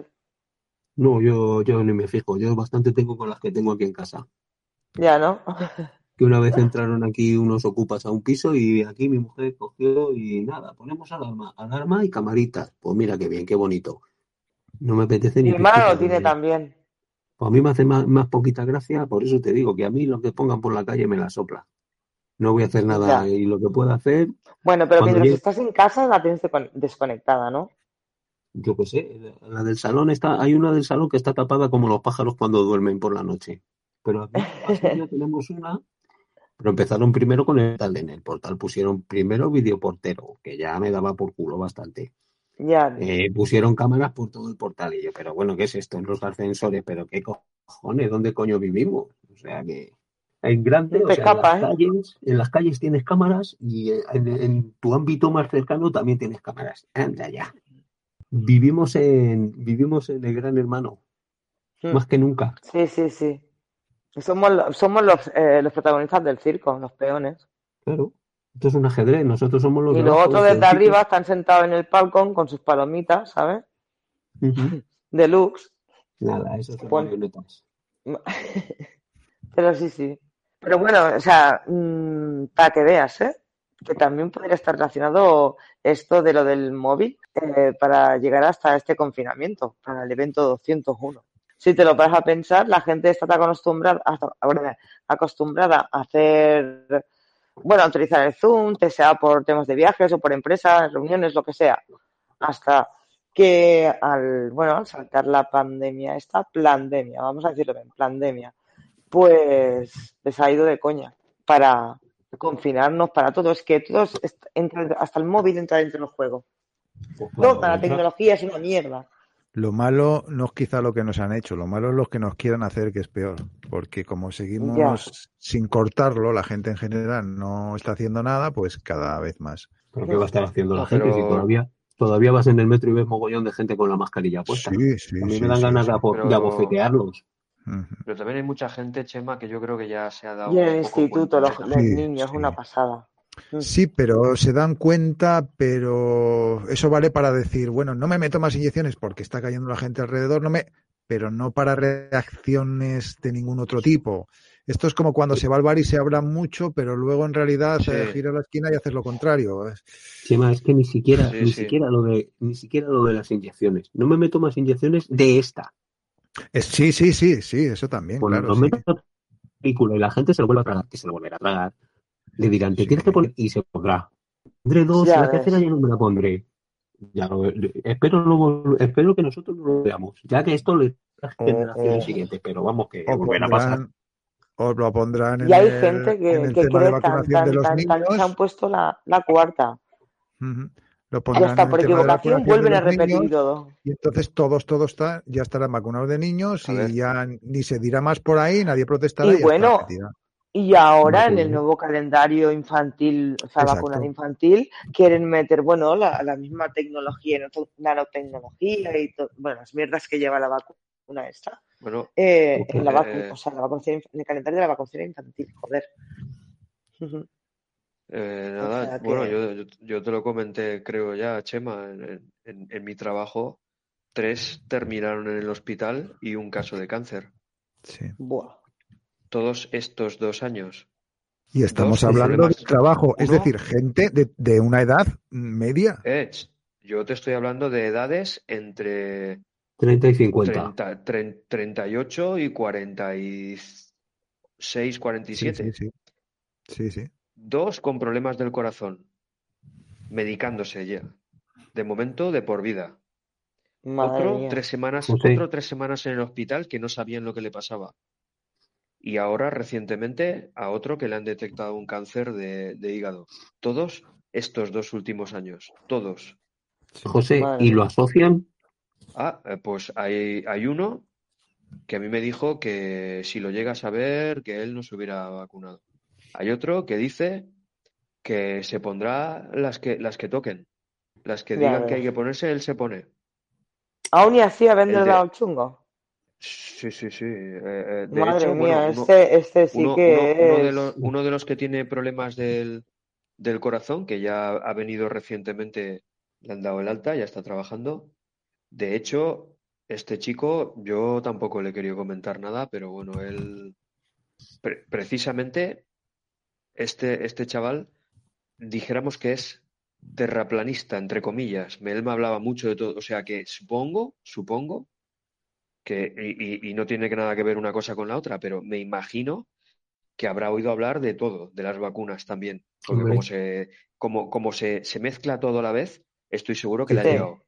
D: No, yo, yo ni me fijo. Yo bastante tengo con las que tengo aquí en casa.
B: Ya, ¿no?
D: que una vez entraron aquí unos ocupas a un piso y aquí mi mujer cogió y nada, ponemos alarma, alarma y camaritas. Pues mira qué bien, qué bonito. No me apetece ni.
B: Mi hermano lo tiene también.
D: Pues a mí me hace más, poquita gracia, por eso te digo que a mí lo que pongan por la calle me la sopla. No voy a hacer nada y lo que pueda hacer.
B: Bueno, pero mientras estás en casa la tienes desconectada, ¿no?
D: Yo qué sé, la del salón está, hay una del salón que está tapada como los pájaros cuando duermen por la noche. Pero aquí ya tenemos una, pero empezaron primero con el portal. En el portal pusieron primero videoportero, que ya me daba por culo bastante.
B: Ya.
D: Eh, pusieron cámaras por todo el portal y yo, pero bueno, ¿qué es esto? En los ascensores, pero qué cojones, ¿dónde coño vivimos? O sea que en grandes, en, las ¿eh? calles, en las calles tienes cámaras y en, tu ámbito más cercano también tienes cámaras. Anda ya. Vivimos en, vivimos en el gran hermano, más que nunca.
B: Sí, sí, sí. Somos, somos los, eh, los protagonistas del circo, los peones.
D: Claro. Esto es un ajedrez, nosotros somos los.
B: Y los otros desde arriba están sentados en el palcón con sus palomitas, ¿sabes? Deluxe.
D: Nada, eso son marionetas.
B: Pero sí, sí. Pero bueno, o sea, mm, para que veas, ¿eh? Que también podría estar relacionado esto de lo del móvil eh, para llegar hasta este confinamiento, para el evento 201. Si te lo vas a pensar, la gente está acostumbrada, acostumbrada a hacer bueno, utilizar el Zoom, sea por temas de viajes o por empresas, reuniones, lo que sea, hasta que al, bueno, al saltar la pandemia, esta pandemia, vamos a decirlo bien, pandemia, pues les ha ido de coña para confinarnos para todos, que todos, hasta el móvil entra dentro del juego. Pues Toda la tecnología es una mierda.
A: Lo malo no es quizá lo que nos han hecho, lo malo es lo que nos quieran hacer, que es peor. Porque como seguimos sin cortarlo, la gente en general no está haciendo nada, pues cada vez más.
D: ¿Pero qué va a estar haciendo la gente si todavía, todavía vas en el metro y ves mogollón de gente con la mascarilla puesta? Sí, sí, a mí me dan ganas de, abofetearlos.
C: Pero también hay mucha gente, Chema, que yo creo que ya se ha dado.
B: Y en el instituto, los, los niños, una pasada.
A: Mm. Sí, pero se dan cuenta, pero eso vale para decir, bueno, no me meto más inyecciones porque está cayendo la gente alrededor, no me, pero no para reacciones de ningún otro tipo. Esto es como cuando se va al bar y se habla mucho, pero luego en realidad se gira la esquina y haces lo contrario.
D: Chema, es que ni siquiera, ni siquiera lo de, ni siquiera lo de las inyecciones. No me meto más inyecciones de esta.
A: sí, sí, sí, sí, eso también. claro,
D: no meto y la gente se lo vuelve a tragar, que se lo volverá a tragar le dirán, te tienes que poner y se pondrá. Pondré dos, ya la tercera ya no me la pondré. Ya espero, espero que nosotros no lo veamos, ya que esto le da generaciones siguientes, pero vamos que volverá a pasar.
A: O lo pondrán en
B: Y hay gente que, que cree tan, tan, tan, se han puesto la, la cuarta.
A: Lo y
B: hasta por equivocación vuelven a repetir todo.
A: Y entonces todos, todos está, ya estarán vacunados de niños y ya ni se dirá más por ahí, nadie protestará.
B: Y, bueno, y ahora en el nuevo calendario infantil, o sea, vacunal infantil, quieren meter, bueno, la, la misma tecnología, nanotecnología y todo, bueno, las mierdas que lleva la vacuna esta.
C: Bueno,
B: eh, en la vacuna, o sea, la vacunación, en el calendario de la vacunación infantil, joder.
C: Eh, nada, bueno, yo, yo, te lo comenté, creo ya, Chema, en, en, en mi trabajo, tres terminaron en el hospital y un caso de cáncer.
A: Sí.
B: Buah
C: todos estos dos años.
A: Y estamos hablando de trabajo, es decir, gente de, una edad media.
C: yo te estoy hablando de edades entre
D: 30 y 50.
C: 38 y 46, 47.
A: Sí sí, sí,
C: Dos con problemas del corazón, medicándose ya. De momento, de por vida. otro tres semanas, otro tres semanas en el hospital que no sabían lo que le pasaba y ahora recientemente a otro que le han detectado un cáncer de, hígado. Todos estos dos últimos años, todos.
D: José, ¿y lo asocian?
C: Ah, eh, pues hay, hay uno que a mí me dijo que si lo llega a saber, que él no se hubiera vacunado. Hay otro que dice que se pondrá las que, las que toquen. Las que digan que hay que ponerse, él se pone.
B: Aún y así habiendo dado chungo.
C: Sí, sí, sí. Eh, eh,
B: de Madre mía, este, este, sí que
C: uno, de los, uno de los que tiene problemas del, del corazón, que ya ha venido recientemente, le han dado el alta, ya está trabajando. De hecho, este chico, yo tampoco le he querido comentar nada, pero bueno, él, precisamente, este, este chaval, dijéramos que es terraplanista, entre comillas. Él me hablaba mucho de todo. O sea que supongo, supongo que, y, y, no tiene nada que ver una cosa con la otra, pero me imagino que habrá oído hablar de todo, de las vacunas también. Porque como se, como, como se, se, mezcla todo a la vez, estoy seguro que le ha llegado.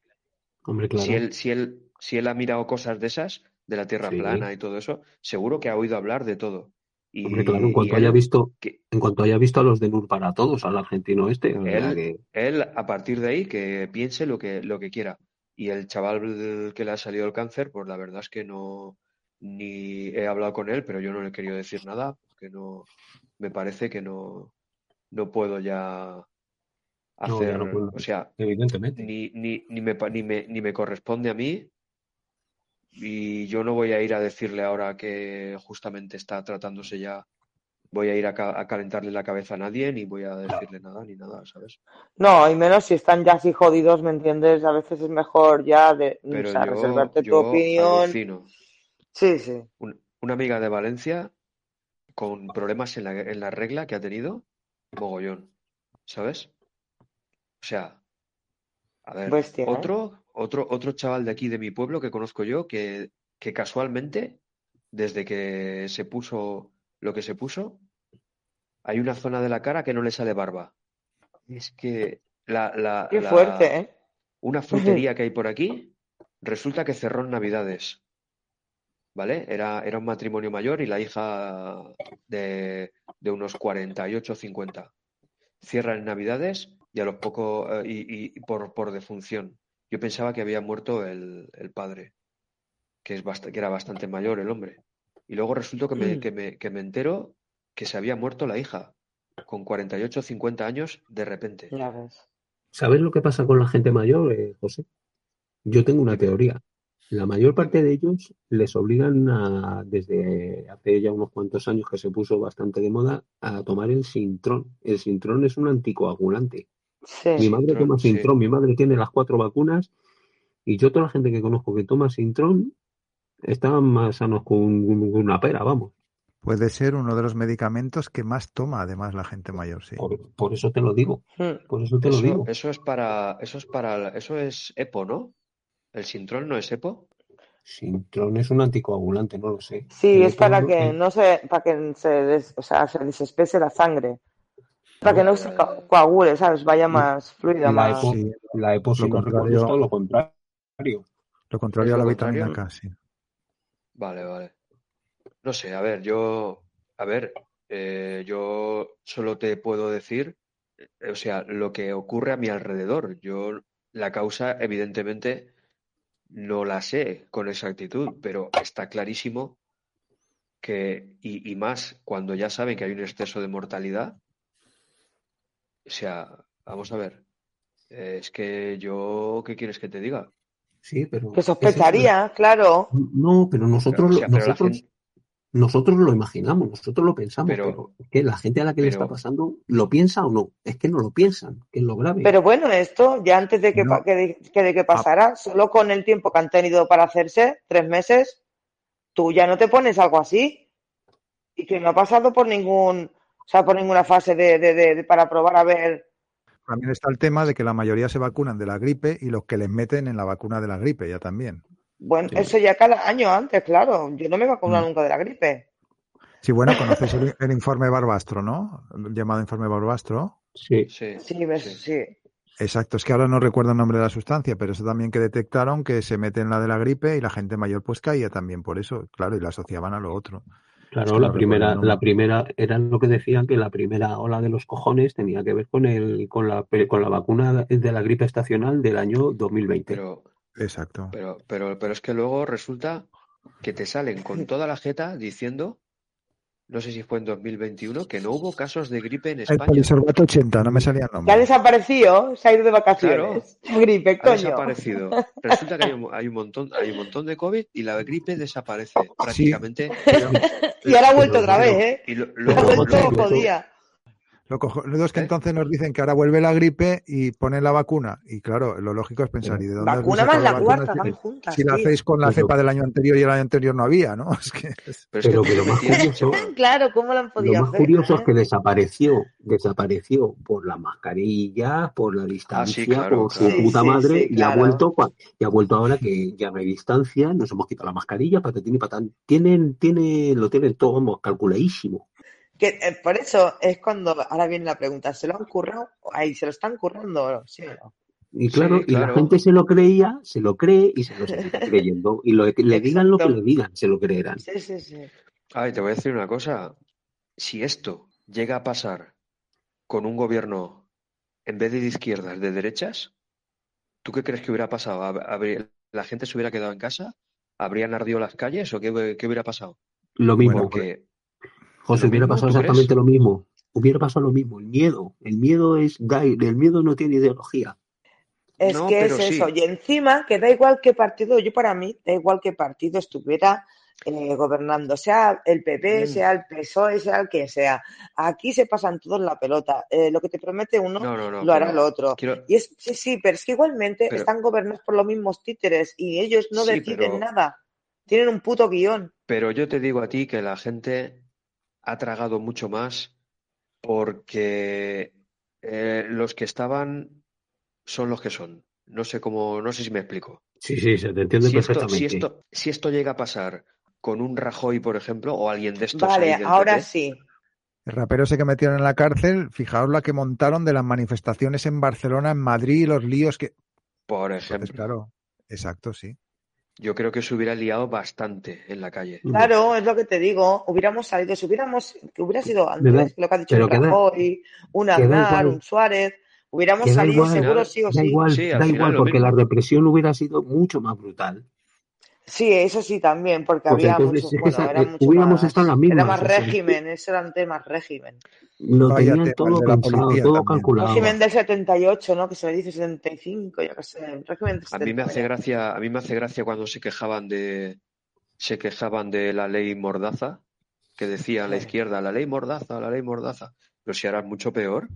D: Hombre, claro.
C: Si él, si él, si él ha mirado cosas de esas, de la tierra
D: Sí.
C: plana y todo eso, seguro que ha oído hablar de todo. Y,
D: Hombre, claro, en cuanto
C: él-
D: haya visto,
C: que-
D: en cuanto haya visto a los de NUR para todos, al argentino este,
C: Él-
D: que-
C: él, a partir de ahí, que piense lo que, lo que quiera. Y el chaval que le ha salido el cáncer, pues la verdad es que no, ni he hablado con él, pero yo no le he querido decir nada, porque no, me parece que no, no puedo ya
D: No,
C: hacer,
D: ya no puedo.
C: o sea,
D: evidentemente.
C: ni, ni, ni me, ni me, ni me corresponde a mí y yo no voy a ir a decirle ahora que justamente está tratándose ya, voy a ir a, ca- a calentarle la cabeza a nadie, ni voy a decirle nada, ni nada, ¿sabes?
B: No, y menos si están ya así jodidos, ¿me entiendes? A veces es mejor ya de,
C: Pero
B: o sea,
C: yo,
B: reservarte tu opinión.
C: alucino.
B: Sí, sí.
C: Un- una amiga de Valencia con problemas en la, en la regla que ha tenido, mogollón, ¿sabes? O sea, a ver,
B: Bestia, ¿eh?
C: otro, otro, otro chaval de aquí de mi pueblo que conozco yo que, que casualmente, desde que se puso lo que se puso, hay una zona de la cara que no le sale barba. Es que la, la,
B: Qué
C: la-
B: fuerte, ¿eh?
C: una frutería que hay por aquí, resulta que cerró en Navidades. ¿Vale? Era, era un matrimonio mayor y la hija de, de unos 48 o 50. Cierra en Navidades y a los pocos eh, y, y por, por defunción. Yo pensaba que había muerto el, el padre, que, es bast- que era bastante mayor el hombre. Y luego resultó que me, que me, que me entero que se había muerto la hija, con 48 o 50 años de repente.
B: Ya ves.
D: ¿Sabes lo que pasa con la gente mayor, eh, José? Yo tengo una teoría. La mayor parte de ellos les obligan a, desde hace ya unos cuantos años que se puso bastante de moda, a tomar el Sintrón. El Sintrón es un anticoagulante.
B: Sí.
D: Mi madre
C: Sintrón,
D: toma
C: sí.
D: Sintrón, mi madre tiene las cuatro vacunas y yo toda la gente que conozco que toma Sintrón están más sanos con un- con una pera, vamos.
A: Puede ser uno de los medicamentos que más toma además la gente mayor, sí.
D: Por, por eso te lo digo,
B: Hmm.
D: por eso te lo digo.
C: eso es para, eso es para, eso es EPO, ¿no? ¿El Sintrón no es EPO?
D: Sintrón es un anticoagulante, no lo sé.
B: Sí,
D: El
B: es para que no se, para que se, des- o sea, se desespese la sangre. Para que no se co- coagule, ¿sabes? Vaya más fluida,
D: la
B: más.
D: EPO,
A: Sí,
D: la EPO, si
A: Lo
D: no recuerdo,
A: contrario-
D: lo contrario.
A: lo contrario
C: ¿Es
A: a la vitamina? K, sí.
C: Vale, vale. No sé, a ver, yo, a ver, eh, yo solo te puedo decir, eh, o sea, lo que ocurre a mi alrededor. Yo, la causa, evidentemente, no la sé con exactitud, pero está clarísimo que, y, y más cuando ya saben que hay un exceso de mortalidad, o sea, vamos a ver, eh, es que yo, ¿qué quieres que te diga?
D: Sí, pero
B: Que
D: ese-
B: sospecharía, claro.
D: No, pero nosotros,
C: O sea, pero la
D: nosotros,
C: gente-
D: nosotros lo imaginamos, nosotros lo pensamos,
C: Pero-
D: pero, es que la gente a la que le está pasando lo piensa o no, es que no lo piensan, que es lo grave.
B: Pero bueno, esto ya antes de que,
A: No.
B: que de, que de que pasara, solo con el tiempo que han tenido para hacerse, tres meses, tú ya no te pones algo así. Y que no ha pasado por ningún, o sea, por ninguna fase de, de- de- de- para probar a ver.
A: También está el tema de que la mayoría se vacunan de la gripe y los que les meten en la vacuna de la gripe ya también.
B: Bueno,
D: Sí.
B: eso ya cada año antes, claro. Yo no me he vacunado
A: Mm.
B: nunca de la gripe.
A: Sí, bueno, conoces el, el informe Barbastro, ¿no? El llamado informe Barbastro.
D: Sí,
C: Sí,
B: Sí, ves,
C: sí.
B: sí.
A: Exacto, es que ahora no recuerdo el nombre de la sustancia, pero eso también que detectaron que se mete en la de la gripe y la gente mayor pues caía también por eso, claro, y la asociaban a lo otro.
D: Claro, la primera, la primera, era lo que decían que la primera ola de los cojones tenía que ver con el, con la, con la vacuna de la gripe estacional del año 2020.
C: Pero,
A: Exacto.
C: pero, pero, pero es que luego resulta que te salen con toda la jeta diciendo, no sé si fue en 2021, que no hubo casos de gripe en
A: El
C: España.
A: polisorbato 80, no me salía el
B: Que ha
A: nombre.
B: desaparecido, se ha ido de vacaciones. Gripe,
C: Ha
B: coño.
C: desaparecido. Resulta que hay un, hay un montón, hay un montón de COVID y la gripe desaparece prácticamente.
B: Y ahora ha vuelto otra vez, ¿eh?
C: Y lo-
B: Ha
C: luego,
B: vuelto
C: luego-
B: jodida.
A: Lo, cojo, lo es que
C: ¿Eh?
A: entonces nos dicen que ahora vuelve la gripe y ponen la vacuna. Y claro, lo lógico es pensar, ¿y de dónde
B: Vacuna más la
A: sacado
B: cuarta, van juntas.
A: Si la hacéis con la
D: Pero-
A: cepa del año anterior y el año anterior no había, ¿no? Es que
C: Pero que
D: lo más curioso-
B: Claro, ¿cómo lo han podido
D: Lo más
B: hacer?
D: curioso es
B: eh?
D: que desapareció, desapareció por la mascarilla, por la distancia,
C: claro,
D: por su
C: claro.
D: Puta
B: sí,
D: madre,
B: sí,
D: y ha vuelto y ha vuelto ahora que ya no hay distancia, nos hemos quitado la mascarilla, patatín y patán. Tienen, tiene, lo tienen todo vamos, calculadísimo.
B: Que, eh, por eso es cuando ahora viene la pregunta, ¿se lo han currado? Ahí, ¿se lo están currando? ¿Sí o no?
D: Y claro,
C: Sí,
D: y la gente se lo creía, se lo cree y se lo seguirá creyendo. Y lo, le digan lo que le digan, se lo creerán.
B: Sí, sí, sí.
C: Ay, te voy a decir una cosa. Si esto llega a pasar con un gobierno, en vez de de izquierdas, de derechas, ¿tú qué crees que hubiera pasado? ¿Hab- habría- ¿La gente se hubiera quedado en casa? ¿Habrían ardido las calles o qué, qué hubiera pasado?
D: Lo mismo,
A: Bueno,
C: Porque,
D: José, hubiera
C: mismo,
D: pasado
C: ¿tú
D: exactamente
C: crees?
D: lo mismo. Hubiera pasado lo mismo. El miedo, el miedo es, el miedo no tiene ideología.
B: Es
C: No,
B: que es
C: sí.
B: eso. Y encima, que da igual qué partido, yo para mí, da igual qué partido estuviera eh, gobernando, sea el PP,
C: Mm.
B: sea el PSOE, sea el que sea. Aquí se pasan todos la pelota. Eh, lo que te promete uno,
C: no, no, no.
B: lo hará
C: pero
B: el otro.
C: quiero-
B: Y es, sí, sí, pero es que igualmente
C: Pero-
B: están gobernados por los mismos títeres y ellos no
C: Sí,
B: deciden
C: pero-
B: nada. Tienen un puto guion.
C: Pero yo te digo a ti que la gente ha tragado mucho más porque eh, los que estaban son los que son. No sé cómo, no sé si me explico.
D: Sí, sí, se te entiende
C: Si esto, si
D: perfectamente.
C: esto, si esto llega a pasar con un Rajoy, por ejemplo, o alguien de estos
B: Vale, ahora sí.
A: El rapero ese que metieron en la cárcel, fijaos la que montaron de las manifestaciones en Barcelona, en Madrid, los líos que...
C: por
A: Entonces,
C: ejemplo,
A: claro, exacto, sí.
C: Yo creo que se hubiera liado bastante en la calle.
B: Claro, es lo que te digo. Hubiéramos salido, si hubiéramos, que hubiera sido antes,
D: ¿Verdad?
B: lo que ha dicho
D: Pero queda-
B: Rajoy, un Aznar, un Suárez, hubiéramos salido
D: igual,
B: seguro sí o
D: Da
B: sí.
D: igual,
C: Sí,
D: da igual, porque
C: mismo.
D: la represión hubiera sido mucho más brutal.
B: Sí, eso sí también, porque,
D: Porque
B: había
D: entonces que
B: bueno,
D: esa-
B: era
D: eh,
B: mucho
D: hubiéramos
B: más,
D: estado en las
B: era
D: mismas,
B: más régimen, eso era más régimen.
D: Lo
A: Vaya
D: tenían todo pensado, todo
A: también.
D: calculado.
B: Régimen del 78, ¿no? Que se le dice 75, yo qué sé, régimen del
C: A mí me hace
B: 78.
C: gracia, a mí me hace gracia cuando se quejaban de, se quejaban de la ley Mordaza, que decía la izquierda, la ley Mordaza, la ley Mordaza. Pero si ahora es mucho peor.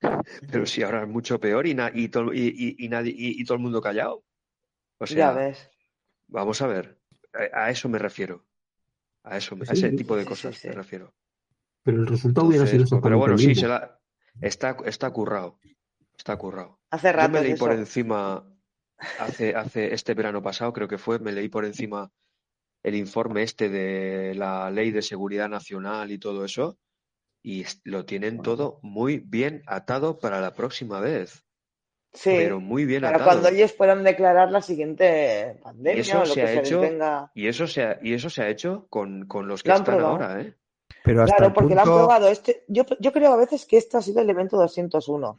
C: Pero si ahora es mucho peor y, na- y, to- y, y- y nadie, y, y todo el mundo callado. O
B: Ya ves.
C: Vamos a ver. A, a eso me refiero. A eso, a ese
D: sí,
C: tipo de cosas
B: sí,
C: me refiero.
D: Pero el resultado hubiera sido
C: pero bueno, sí, se la, está, está currado. Está currado.
B: Hace
C: Yo
B: rato
C: me
B: es
C: leí por encima, hace, hace este verano pasado, creo que fue, me leí por encima el informe este de la Ley de Seguridad Nacional y todo eso, y lo tienen todo muy bien atado para la próxima vez,
B: Sí,
C: pero muy bien
B: para
C: atado.
B: cuando ellos puedan declarar la siguiente pandemia
C: eso
B: o lo
C: se
B: que
C: ha
B: se les
C: hecho-
B: venga.
C: Y eso se ha, y eso se ha hecho con, con los que
B: Lo
C: están
B: probado.
C: ahora, ¿eh?
A: Pero hasta
B: Claro, porque lo han
A: punto,
B: probado. Este, yo, yo creo a veces que esto ha sido el evento 201.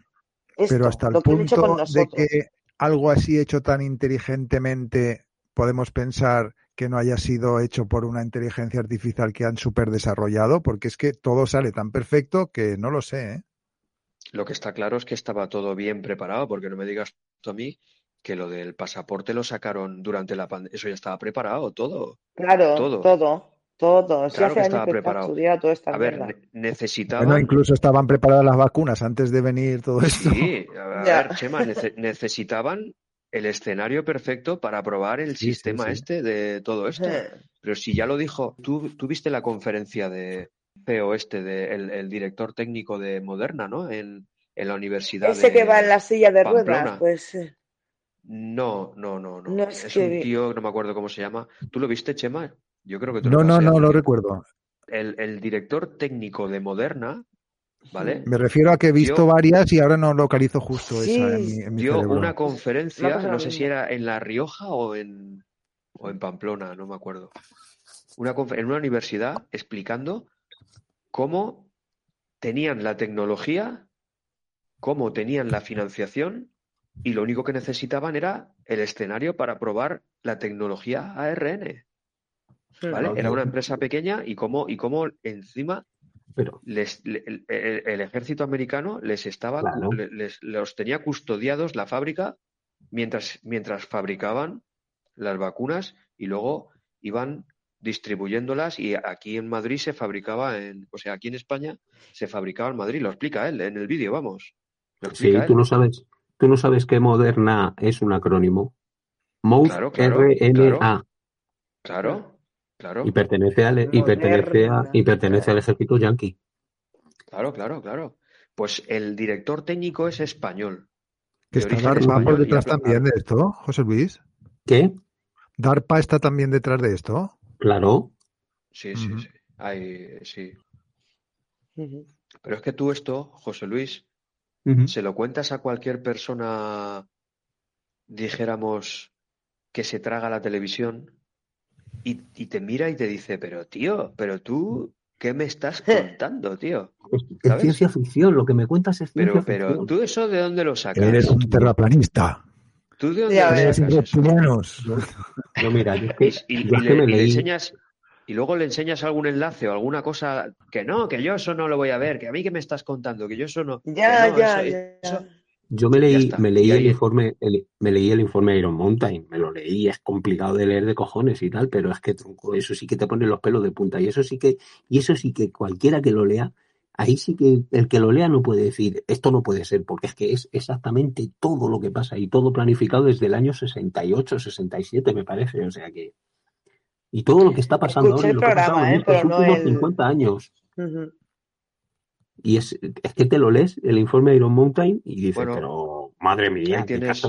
B: Esto,
A: pero hasta el
B: lo que han hecho con
A: punto de que algo así hecho tan inteligentemente podemos pensar que no haya sido hecho por una inteligencia artificial que han super desarrollado, porque es que todo sale tan perfecto que no lo sé, ¿eh?
C: Lo que está claro es que estaba todo bien preparado, porque no me digas tú a mí que lo del pasaporte lo sacaron durante la pandemia. Eso ya estaba preparado, todo.
B: Claro,
C: todo.
B: todo, todo.
C: Claro
B: hace
C: que estaba
B: que
C: preparado.
B: toda esta
C: A ver, ne- necesitaban.
A: Bueno, incluso estaban preparadas las vacunas antes de venir todo esto.
C: Sí, a
B: Ya.
C: ver, Chema, nece- necesitaban el escenario perfecto para probar el
A: Sí, sí,
C: sistema
A: sí.
C: este de todo esto. Pero si ya lo dijo, tú, tú viste la conferencia de CEO este, de, el, el director técnico de Moderna, ¿no? En, en la universidad
B: Ese
C: de
B: que va en la silla de ruedas, pues eh,
C: No, no, no, no.
B: No es
C: es
B: que
C: un tío, no me acuerdo cómo se llama. ¿Tú lo viste, Chema? Yo creo que te
A: No,
C: lo
A: no, no
C: hace
A: lo recuerdo.
C: El, el director técnico de Moderna, ¿vale?
A: Me refiero a que he visto
C: Dio-
A: varias y ahora no localizo justo
B: Sí,
A: esa en mi, en mi
C: dio
A: cerebro.
C: una conferencia, no sé si era en La Rioja o en, o en Pamplona, no me acuerdo. Una en una universidad explicando cómo tenían la tecnología, cómo tenían la financiación y lo único que necesitaban era el escenario para probar la tecnología ARN. ¿Vale? Era una empresa pequeña y cómo, y cómo encima
D: Pero,
C: les, le- el, el- el ejército americano les estaba,
D: Claro.
C: les, los tenía custodiados la fábrica mientras, mientras fabricaban las vacunas y luego iban distribuyéndolas y aquí en Madrid se fabricaba en, o sea, aquí en España se fabricaba en Madrid, lo explica él en el vídeo, vamos.
D: Sí, tú no sabes, tú no sabes que Moderna es un acrónimo. Mouth RNA.
C: Claro, claro.
D: Y pertenece al, y pertenece a, y pertenece al ejército yanqui.
C: Claro, claro, claro. Pues el director técnico es español.
A: ¿Que está DARPA por detrás también de esto, José Luis?
D: ¿Qué?
A: ¿DARPA está también detrás de esto?
D: Claro.
C: Sí, sí, sí. sí. Pero es que tú esto, José Luis, se lo cuentas a cualquier persona, dijéramos, que se traga la televisión y, te mira y te dice, pero tío, pero tú, ¿qué me estás contando, tío?
D: Es ciencia ficción, lo que me cuentas es ciencia
C: pero, Pero tú eso de dónde lo sacas?
A: Eres un terraplanista.
C: ¿Tú de dónde sacas?
D: No, mira,
C: y, le, enseñas y luego le enseñas algún enlace o alguna cosa que no, que yo eso no lo voy a ver, que a mí que me estás contando, que yo eso no.
B: Ya, ya, ya.
D: Yo me leí, me leí el informe, me leí el informe Iron Mountain, me lo leí, es complicado de leer de cojones y tal, pero es que tronco, eso sí que te pone los pelos de punta, y eso sí que, y eso sí que cualquiera que lo lea, ahí sí que el que lo lea no puede decir, esto no puede ser, porque es que es exactamente todo lo que pasa y todo planificado desde el año 68, 67, me parece, o sea que, y todo lo que está pasando ahora, lo que ha pasado en los últimos 50 años. Y es, es que te lo lees, el informe de Iron Mountain, y dices, pero madre mía,
C: ahí tienes,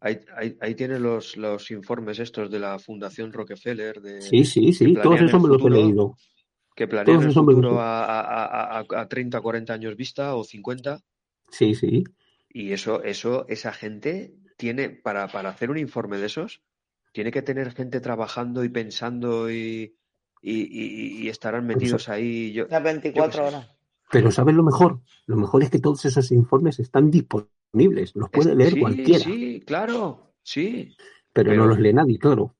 C: ahí, tienes los, los informes estos de la Fundación Rockefeller. De,
D: sí, sí, sí, todos esos me los he leído.
C: Que planean el futuro a, a, a, a 30, 40 años vista o 50.
D: Sí, sí.
C: Y eso, eso, esa gente tiene, para, para hacer un informe de esos, tiene que tener gente trabajando y pensando y, y, y, estarán metidos ahí. Yo,
B: Las 24 horas.
D: Pero ¿sabes lo mejor? Lo mejor es que todos esos informes están disponibles, los puede leer cualquiera.
C: Sí, claro, sí.
D: Pero, no los lee nadie, claro.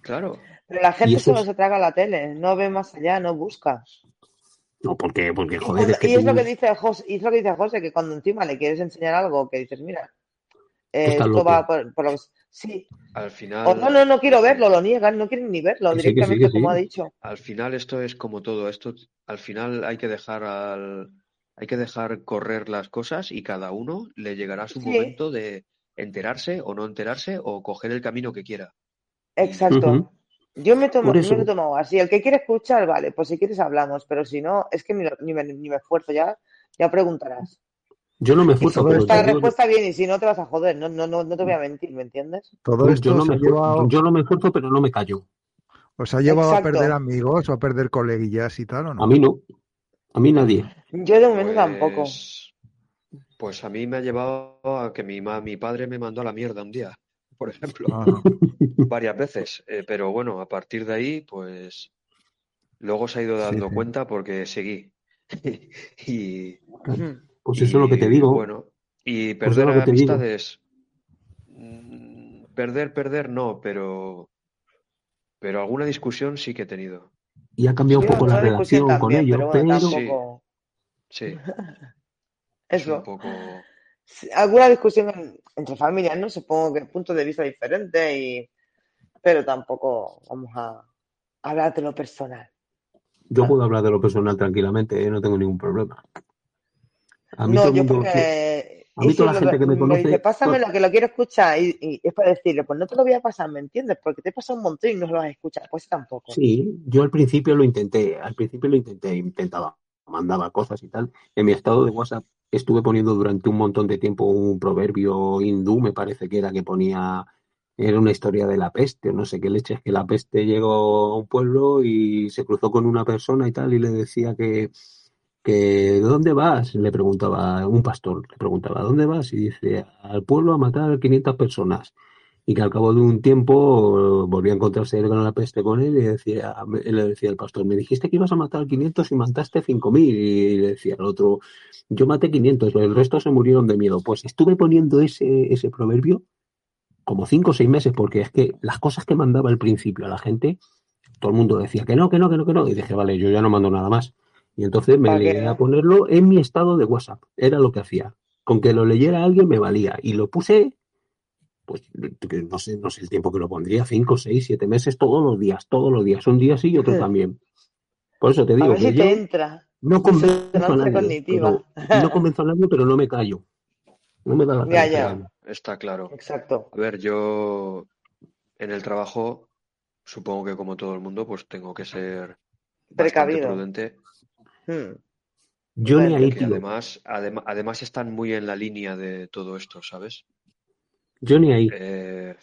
C: Claro.
B: Pero la gente solo se traga la tele, no ve más allá, no busca.
D: No, porque, porque joder,
B: es que y es lo que dice José, y es lo que dice José, que cuando encima le quieres enseñar algo, que dices, mira, eh, esto va por, por, lo que Sí.
C: Al final.
B: O no, no, no quiero verlo, lo niegan, no quieren ni verlo directamente, como ha dicho.
C: Al final, esto es como todo. Esto, al final, hay que dejar al. Hay que dejar correr las cosas y cada uno le llegará su momento de enterarse o no enterarse o coger el camino que quiera.
B: Exacto. Yo me, tomo, me lo he tomado así. El que quiere escuchar, vale, pues si quieres hablamos, pero si no, es que ni, ni, me, ni me esfuerzo ya, ya preguntarás.
D: Yo no me esfuerzo.
B: Pero esta respuesta bien y si no te vas a joder, no, no, no, no te voy a mentir, ¿me entiendes?
A: Todo esto
D: yo, no me,
A: llevado...
D: yo no me esfuerzo, pero no me callo.
A: ¿Os ha llevado Exacto. a perder amigos o a perder coleguillas y tal o no?
D: A mí no. A mí nadie.
B: Yo de momento
C: pues...
B: tampoco.
C: Pues a mí me ha llevado a que mi, mi padre me mandó a la mierda un día, por ejemplo.
A: Ah.
C: Varias veces. Eh, pero bueno, a partir de ahí, pues luego se ha ido dando
A: Sí, sí.
C: cuenta porque seguí. y,
D: Pues eso es lo que te digo.
C: Bueno, y
D: Pues es
C: perder
D: digo.
C: amistades. mm, Perder, perder, no, pero. Pero alguna discusión sí que he tenido.
D: Y ha cambiado un
B: Sí,
D: poco la relación con ellos,
B: pero
D: pero,
B: bueno, tampoco.
C: Sí. Es
B: Eso.
C: un poco.
B: Alguna discusión en- entre familias, ¿no? Supongo que puntos de vista diferentes y. Pero tampoco vamos a hablar de lo personal.
D: yo puedo hablar de lo personal tranquilamente, ¿eh? no tengo ningún problema. A mí
B: no,
D: todo
B: yo
D: mundo,
B: porque.
D: a mí toda la gente que me conoce,
B: dice, pásame
D: pues-
B: lo que lo quiero escuchar y, y es para decirle, pues no te lo voy a pasar, ¿me entiendes? Porque te he pasado un montón y no lo vas a escuchar. Pues tampoco.
D: Sí, yo al principio lo intenté, al principio lo intenté, intentaba, mandaba cosas y tal. En mi estado de WhatsApp estuve poniendo durante un montón de tiempo un proverbio hindú, me parece que era que ponía, era una historia de la peste, o no sé qué leches, que la peste llegó a un pueblo y se cruzó con una persona y tal, y le decía que, que ¿de dónde vas? Le preguntaba un pastor, le preguntaba, ¿dónde vas? Y dice, al pueblo a matar 500 personas y que al cabo de un tiempo eh, volvió a encontrarse él con la peste con él y decía, él le decía al pastor, me dijiste que ibas a matar 500 y mataste 5000 y le decía al otro, yo maté 500, el resto se murieron de miedo. Pues estuve poniendo ese, ese proverbio como 5 o 6 meses porque es que las cosas que mandaba al principio a la gente, todo el mundo decía que no, que no, que no, que no y dije, vale, yo ya no mando nada más. Y entonces me leí a ponerlo en mi estado de WhatsApp, era lo que hacía. Con que lo leyera alguien me valía y lo puse pues no sé, no sé el tiempo que lo pondría, cinco, seis, siete meses, todos los días, todos los días, un día sí y otro también. Por eso te digo.
B: A ver si te entra.
D: No convenzo a nadie. Pero, no convenzo a nadie, pero no me callo. No me da la
B: ya, ya.
C: Está claro.
B: Exacto.
C: A ver, yo en el trabajo, supongo que como todo el mundo, pues tengo que ser precavido. prudente.
D: Hmm. Yo ni ahí,
C: Además, además están muy en la línea de todo esto, ¿sabes?
D: Yo ni ahí.
C: Eh,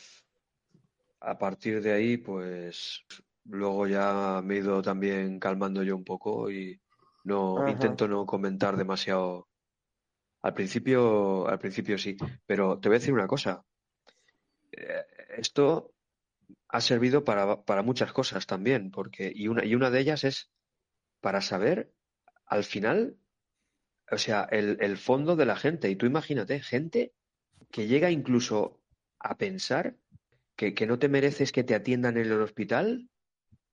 C: a partir de ahí, pues luego ya me he ido también calmando yo un poco y no intento no comentar demasiado. Al principio, al principio sí, pero te voy a decir una cosa. Eh, esto ha servido para, para, muchas cosas también, porque y una y una de ellas es para saber al final, o sea, el, el fondo de la gente. Y tú imagínate, gente que llega incluso a pensar que, que no te mereces que te atiendan en el hospital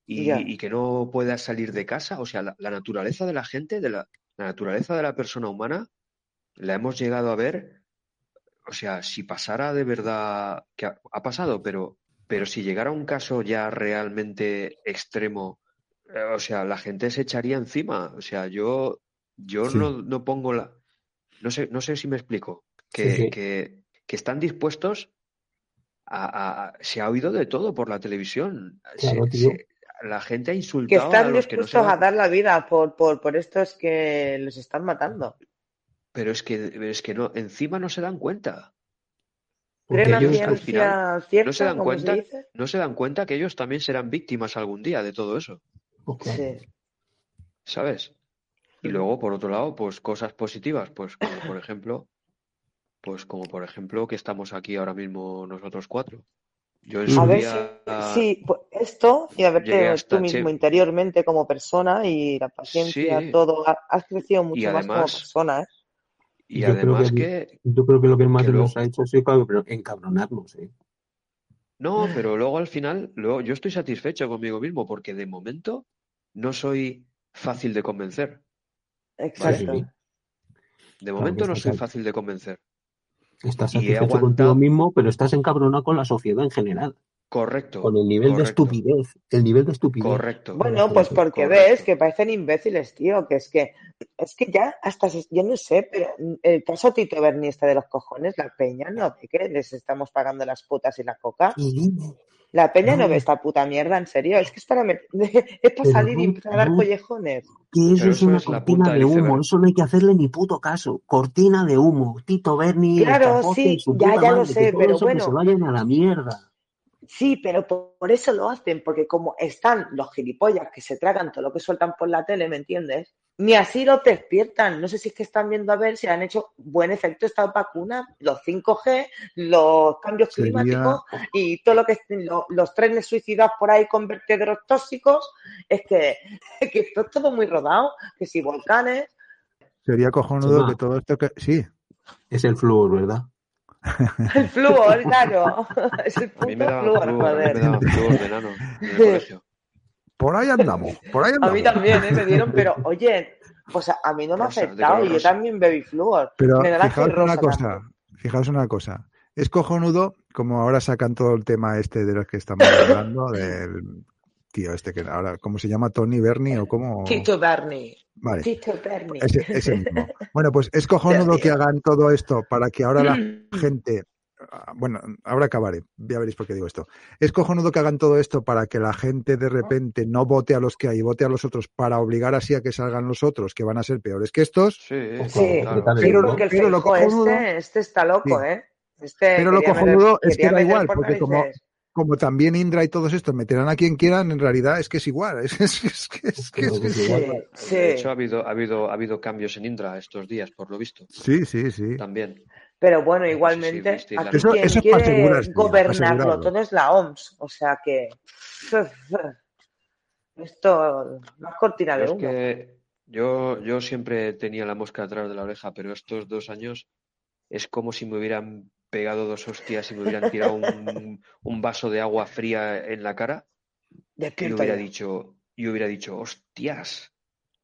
C: y, que no puedas salir de casa. O sea, la, naturaleza de la gente, de la, naturaleza de la persona humana, la hemos llegado a ver. O sea, si pasara de verdad, que ha, pasado, pero, pero si llegara un caso ya realmente extremo, eh, o sea, la gente se echaría encima. O sea, yo, yo no, no, pongo la. No sé, no sé si me explico. Que, que, que están dispuestos a, se ha oído de todo por la televisión. la gente ha insultado.
B: Que están
C: a los
B: dispuestos
C: que no
B: a dar la vida por, por, por estos que les están matando.
C: Pero es que, es que no, encima no se dan cuenta.
B: Ellos, al final,
C: no se dan cuenta, no se dan cuenta que ellos también serán víctimas algún día de todo eso. ¿Sabes? Y luego, por otro lado, pues cosas positivas, pues como por ejemplo, pues como por ejemplo que estamos aquí ahora mismo nosotros cuatro.
B: Yo a ver sí, pues esto y a verte tú mismo interiormente como persona y la paciencia, todo, has crecido mucho más como persona, ¿eh?
C: Y además que,
D: Yo creo que lo que más nos ha hecho es encabronarnos, ¿eh?
C: No, pero luego al final, luego, yo estoy satisfecho conmigo mismo porque de momento no soy fácil de convencer.
B: Exacto.
C: De momento no soy fácil de convencer.
D: Estás satisfecho contigo mismo, pero estás encabronado con la sociedad en general.
C: Correcto.
D: Con el nivel de estupidez. El nivel de estupidez.
C: Correcto.
B: Bueno, pues porque ves que parecen imbéciles, tío. Que es que, es que ya hasta, yo no sé, pero el caso Tito Berni de los cojones, la peña, ¿no? ¿De qué les estamos pagando las putas y la coca? La peña no, ve esta puta mierda, en serio. Es que es para, es para salir y para dar collejones.
D: Que eso es una cortina de humo. Eso no hay que hacerle ni puto caso. Cortina de humo. Tito Berni.
B: Claro, sí, ya, ya lo sé, pero bueno.
D: Que se vayan a la mierda.
B: Sí, pero por, eso lo hacen, porque como están los gilipollas que se tragan todo lo que sueltan por la tele, ¿me entiendes? Ni así lo despiertan. No sé si es que están viendo a ver si han hecho buen efecto estas vacunas, los 5G, los cambios climáticos y todo lo que los trenes suicidados por ahí con vertederos tóxicos. Es que, que esto es todo muy rodado, que si volcanes.
A: Sería cojonudo que todo esto que. Sí.
D: Es el flúor, ¿verdad?
B: El flúor, claro. Es el puto flúor, joder.
A: Por ahí andamos, por ahí andamos.
B: A mí también, ¿eh? me dieron, pero oye, pues a, mí no me ha afectado y yo también bebí flúor.
A: Pero fijaos una cosa, fijaos una cosa. Es cojonudo, como ahora sacan todo el tema este de los que estamos hablando, del tío este que ahora, ¿cómo se llama? ¿Tony Bernie o cómo?
B: Tito Bernie.
A: Vale.
B: Tito Bernie.
A: Ese, mismo. Bueno, pues es cojonudo que hagan todo esto para que ahora la gente. Ah, bueno, ahora acabaré, ya veréis por qué digo esto. Es cojonudo que hagan todo esto para que la gente de repente no vote a los que hay, vote a los otros, para obligar así a que salgan los otros, que van a ser peores que estos.
C: Sí,
B: sí. Pero, lo cojonudo, este, este, está loco, ¿eh? Este
A: pero lo cojonudo es que da igual, porque como, como también Indra y todos estos meterán a quien quieran, en realidad es que es igual. Es, es, es, que es igual.
C: De hecho, ha habido, ha, habido, ha habido cambios en Indra estos días, por lo visto.
A: Sí, sí, sí.
C: También.
B: Pero bueno, igualmente, aquí eso, quien eso quiere gobernarlo todo es la OMS. O sea que esto no es cortina de humo.
C: que yo, yo siempre tenía la mosca atrás de la oreja, pero estos dos años es como si me hubieran pegado dos hostias y me hubieran tirado un, un vaso de agua fría en la cara, y hubiera dicho, y hubiera dicho, hostias,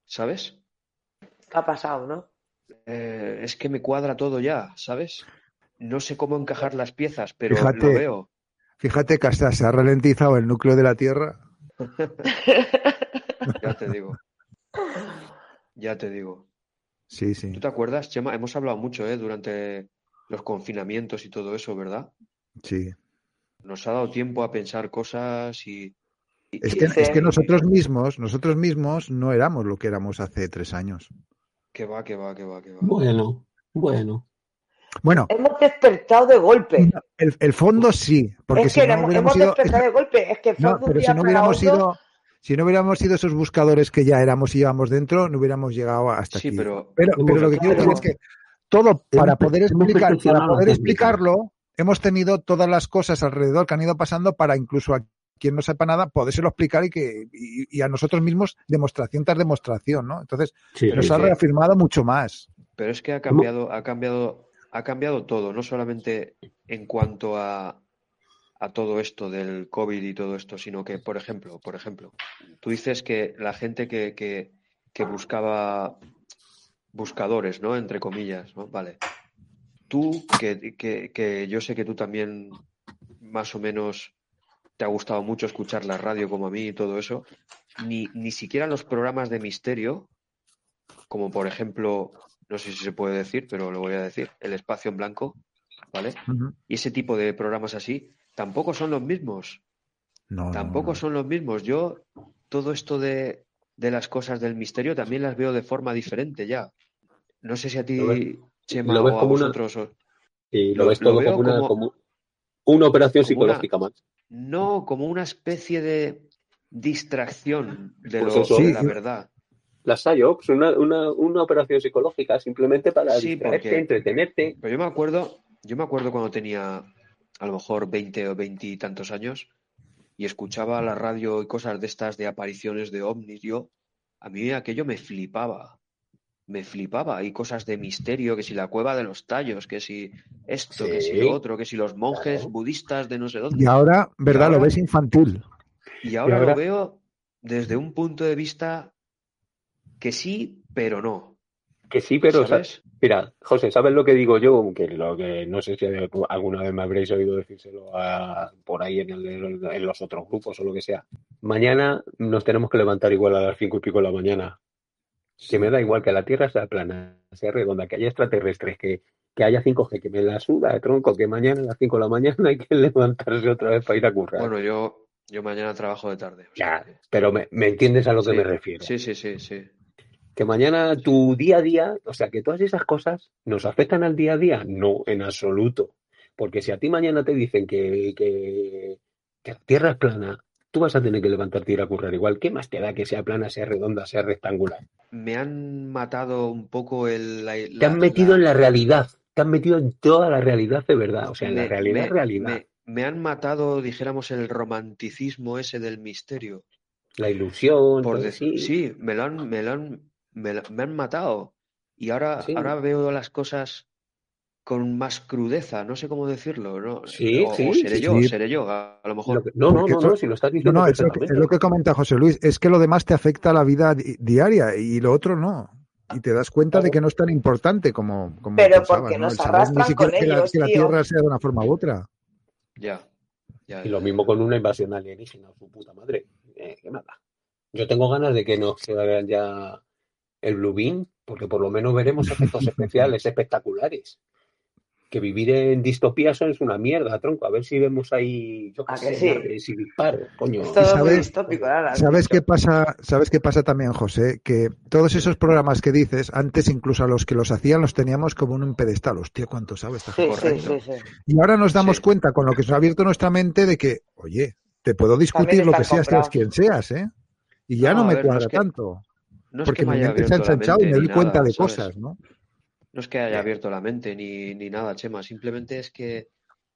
C: ¿sabes?
B: ¿Qué ha pasado, no?
C: Eh, es que me cuadra todo ya, ¿sabes? no sé cómo encajar las piezas, pero lo veo.
A: Fíjate que hasta se ha ralentizado el núcleo de la Tierra.
C: ya te digo. Ya te digo.
A: Sí, sí.
C: ¿Tú te acuerdas, Chema? Hemos hablado mucho ¿eh? durante los confinamientos y todo eso, ¿verdad?
A: Sí.
C: Nos ha dado tiempo a pensar cosas y...
A: es, que, es que nosotros mismos, nosotros mismos no éramos lo que éramos hace tres años.
C: Que va, que va, que va, que va.
D: Bueno, bueno.
A: Bueno.
B: Hemos despertado de golpe.
A: El, fondo sí, porque
B: si no hemos despertado de golpe. Es que
A: no, pero si no hubiéramos sido, si no hubiéramos sido esos buscadores que ya éramos y llevamos dentro, no hubiéramos llegado hasta
C: sí,
A: aquí.
C: Pero,
A: pero, lo que quiero decir es que todo para poder explicar, para poder explicarlo, hemos tenido todas las cosas alrededor que han ido pasando para incluso a quien no sepa nada podérselo explicar y que y, a nosotros mismos demostración tras demostración, ¿no? Entonces nos ha reafirmado mucho más.
C: Pero es que ha cambiado, ha cambiado ha cambiado todo, no solamente en cuanto a, a todo esto del COVID y todo esto, sino que, por ejemplo, por ejemplo, tú dices que la gente que, que, que buscaba buscadores, ¿no? Entre comillas, ¿no? Vale. Tú, que, que, que yo sé que tú también más o menos te ha gustado mucho escuchar la radio como a mí y todo eso, ni, ni siquiera los programas de misterio, como por ejemplo no sé si se puede decir, pero lo voy a decir, el espacio en blanco, ¿vale? Y ese tipo de programas así tampoco son los mismos.
A: No,
C: tampoco son los mismos. Yo, todo esto de, de, las cosas del misterio también las veo de forma diferente ya. No sé si a ti, Chema, o a vosotros.
D: Y lo, ves todo como, una, operación psicológica más.
C: No, como una especie de distracción de, pues lo, de la verdad
D: las PSYOPs, una, una, una operación psicológica simplemente para
C: sí,
D: entretenerte.
C: Pero yo me acuerdo, yo me acuerdo cuando tenía a lo mejor 20 o 20 y tantos años y escuchaba la radio y cosas de estas de apariciones de ovnis, yo, a mí aquello me flipaba. Me flipaba. Hay cosas de misterio, que si la cueva de los tallos, que si esto, que si lo otro, que si los monjes budistas de no sé dónde.
A: Y ahora, ¿verdad? lo ves infantil.
C: Y ahora, y ahora lo veo desde un punto de vista que sí, pero no.
D: Que sí, pero ¿sabes? Mira, José, ¿sabes lo que digo yo? Aunque lo que no sé si alguna vez me habréis oído decírselo por ahí en, en, los otros grupos o lo que sea. Mañana nos tenemos que levantar igual a las cinco y pico de la mañana. Que me da igual que la Tierra sea plana, sea redonda, que haya extraterrestres, que, que haya 5G, que me la suda de tronco, que mañana a las 5 de la mañana hay que levantarse otra vez para ir a currar.
C: Bueno, yo, yo mañana trabajo de tarde.
D: ya, pero me, entiendes a lo que me refiero.
C: Sí, sí, sí, sí
D: que mañana tu día a día, o sea, que todas esas cosas nos afectan al día a día, no, en absoluto. Porque si a ti mañana te dicen que, que, la Tierra es plana, tú vas a tener que levantarte y ir a currar igual. ¿Qué más te da que sea plana, sea redonda, sea rectangular?
C: Me han matado un poco el...
D: te han metido en la realidad, te han metido en toda la realidad de verdad, o sea, en la realidad, realidad.
C: Me, han matado, dijéramos, el romanticismo ese del misterio.
D: La ilusión.
C: Por decir, sí, me lo han, me lo han, me, han matado. Y ahora, ahora veo las cosas con más crudeza, no sé cómo decirlo, ¿no?
D: Sí,
C: o,
D: sí,
C: seré yo, seré yo, a, lo mejor.
D: no, no, no, si lo estás diciendo.
A: No, es, lo que comenta José Luis, es que lo demás te afecta a la vida diaria y lo otro no. Y te das cuenta de que no es tan importante como. como
B: Pero porque nos arrastran con
A: que
B: ellos,
A: que la Tierra sea de una forma u otra.
C: Ya. ya
D: y lo mismo con una invasión alienígena, su puta madre. Eh, qué nada. Yo tengo ganas de que nos quedaran ya el Blue Beam, porque por lo menos veremos efectos especiales espectaculares. Que vivir en distopías es una mierda, tronco. A ver si vemos ahí, yo qué sé, si disparo, coño.
A: ¿Sabes, ¿sabes qué pasa? ¿Sabes qué pasa también, José? Que todos esos programas que dices, antes incluso a los que los hacían los teníamos como un pedestal. Hostia, cuánto sabes esta
B: gente.
A: y ahora nos damos cuenta con lo que se ha abierto nuestra mente de que, oye, te puedo discutir lo que seas, seas quien seas, ¿eh? Y ya no, me cuadra tanto.
C: No es
A: Porque
C: que me
A: se ha ensanchado y me doy cuenta de cosas, ¿no?
C: No es que haya abierto la mente ni, ni nada, Chema. Simplemente es que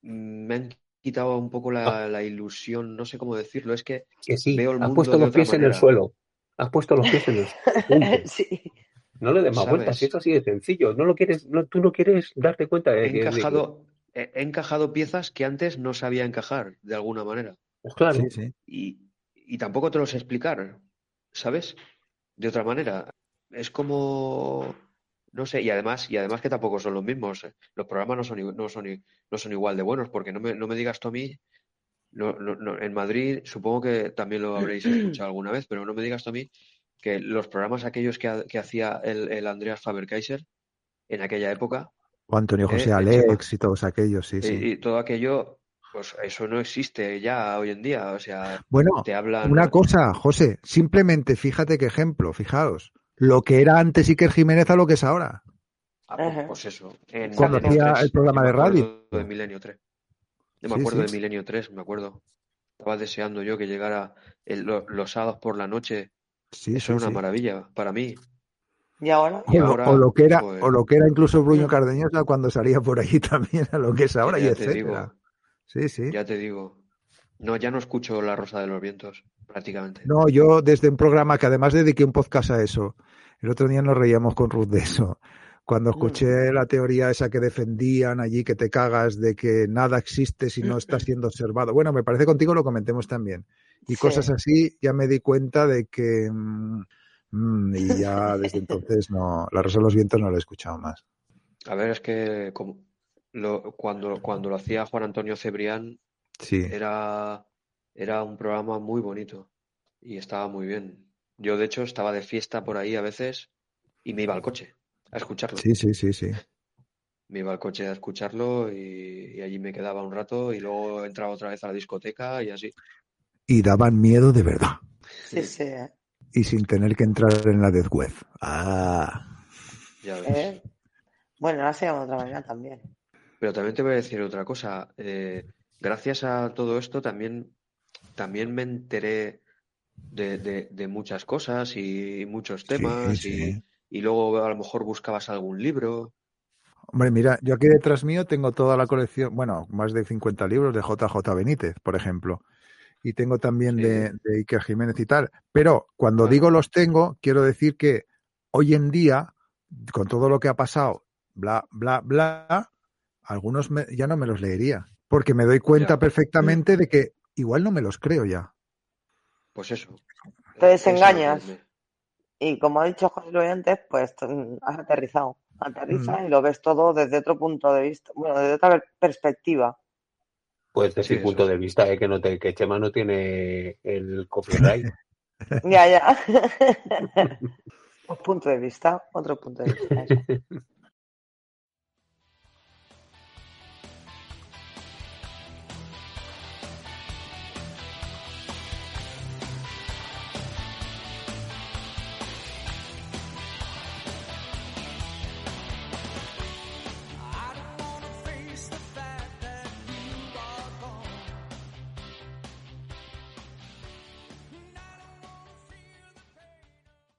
C: me han quitado un poco la, la ilusión, no sé cómo decirlo. Es que, veo el mundo
D: has puesto los pies en el suelo. Has puesto los pies en el
B: suelo. sí.
D: No le des más vueltas, es así de sencillo. No lo quieres, no, tú no quieres darte cuenta de
C: he que. Encajado, he, encajado piezas que antes no sabía encajar, de alguna manera.
D: Pues claro.
C: Y, y tampoco te lo sé explicar, ¿sabes? de otra manera. Es como no sé, y además, y además que tampoco son los mismos. Eh. Los programas no son, no son, no son igual de buenos, porque no me, no me digas tú a mí, no, no, en Madrid supongo que también lo habréis escuchado alguna vez, pero no me digas tú a mí que los programas aquellos que, que hacía el, el Andreas Faber-Kaiser en aquella época.
A: O Antonio eh, José Alex y todos aquellos, sí, sí.
C: Y, todo aquello, pues eso no existe ya hoy en día. O sea,
A: bueno, te hablan... una cosa, José, simplemente fíjate qué ejemplo, fijaos lo que era antes Iker Jiménez a lo que es ahora.
C: Ah, pues, pues, eso.
A: Cuando hacía el programa de radio.
C: De Milenio 3. Yo me acuerdo de Milenio 3, me acuerdo. Estaba deseando yo que llegara los sábados por la noche. Sí, eso era una maravilla para mí.
B: ¿Y ahora?
A: o, lo que era, pues o lo que era incluso Bruño mm. Cardeñosa cuando salía por ahí también a lo que es ahora y etcétera. sí, sí.
C: Ya te digo. No, ya no escucho La Rosa de los Vientos, prácticamente.
A: No, yo desde un programa que además dediqué un podcast a eso. El otro día nos reíamos con Ruth de eso. Cuando escuché mm. la teoría esa que defendían allí, que te cagas de que nada existe si no está siendo observado. Bueno, me parece contigo lo comentemos también. Y cosas así, ya me di cuenta de que... Mm, mm, y ya desde entonces no, La Rosa de los Vientos no lo he escuchado más.
C: A ver, es que como lo, cuando, cuando lo hacía Juan Antonio Cebrián, Sí. Era, era un programa muy bonito y estaba muy bien. Yo, de hecho, estaba de fiesta por ahí a veces y me iba al coche a escucharlo.
A: Sí, sí, sí, sí.
C: Me iba al coche a escucharlo y, allí me quedaba un rato y luego entraba otra vez a la discoteca y así.
A: Y daban miedo de verdad.
B: Sí, sí. ¿eh?
A: Y sin tener que entrar en la death web. Ah.
C: Ya ves. ¿Eh?
B: Bueno, ahora se llama de otra manera también.
C: Pero también te voy a decir otra cosa. Eh, gracias a todo esto también, también me enteré de, muchas cosas y muchos temas Y, luego a lo mejor buscabas algún libro.
A: Hombre, mira, yo aquí detrás mío tengo toda la colección, bueno, más de 50 libros de JJ Benítez, por ejemplo. Y tengo también de, de, Iker Jiménez y tal. Pero cuando digo los tengo, quiero decir que hoy en día, con todo lo que ha pasado, bla, bla, bla, algunos ya no me los leería porque me doy cuenta perfectamente de que igual no me los creo ya.
C: Pues eso.
B: Te desengañas. Y como ha dicho José Luis antes, pues has aterrizado. Aterriza mm. y lo ves todo desde otro punto de vista, bueno, desde otra perspectiva.
D: Pues desde el punto de vista ¿eh? que no te, que Chema no tiene el copyright.
B: ya, ya. Un punto de vista, otro punto de vista.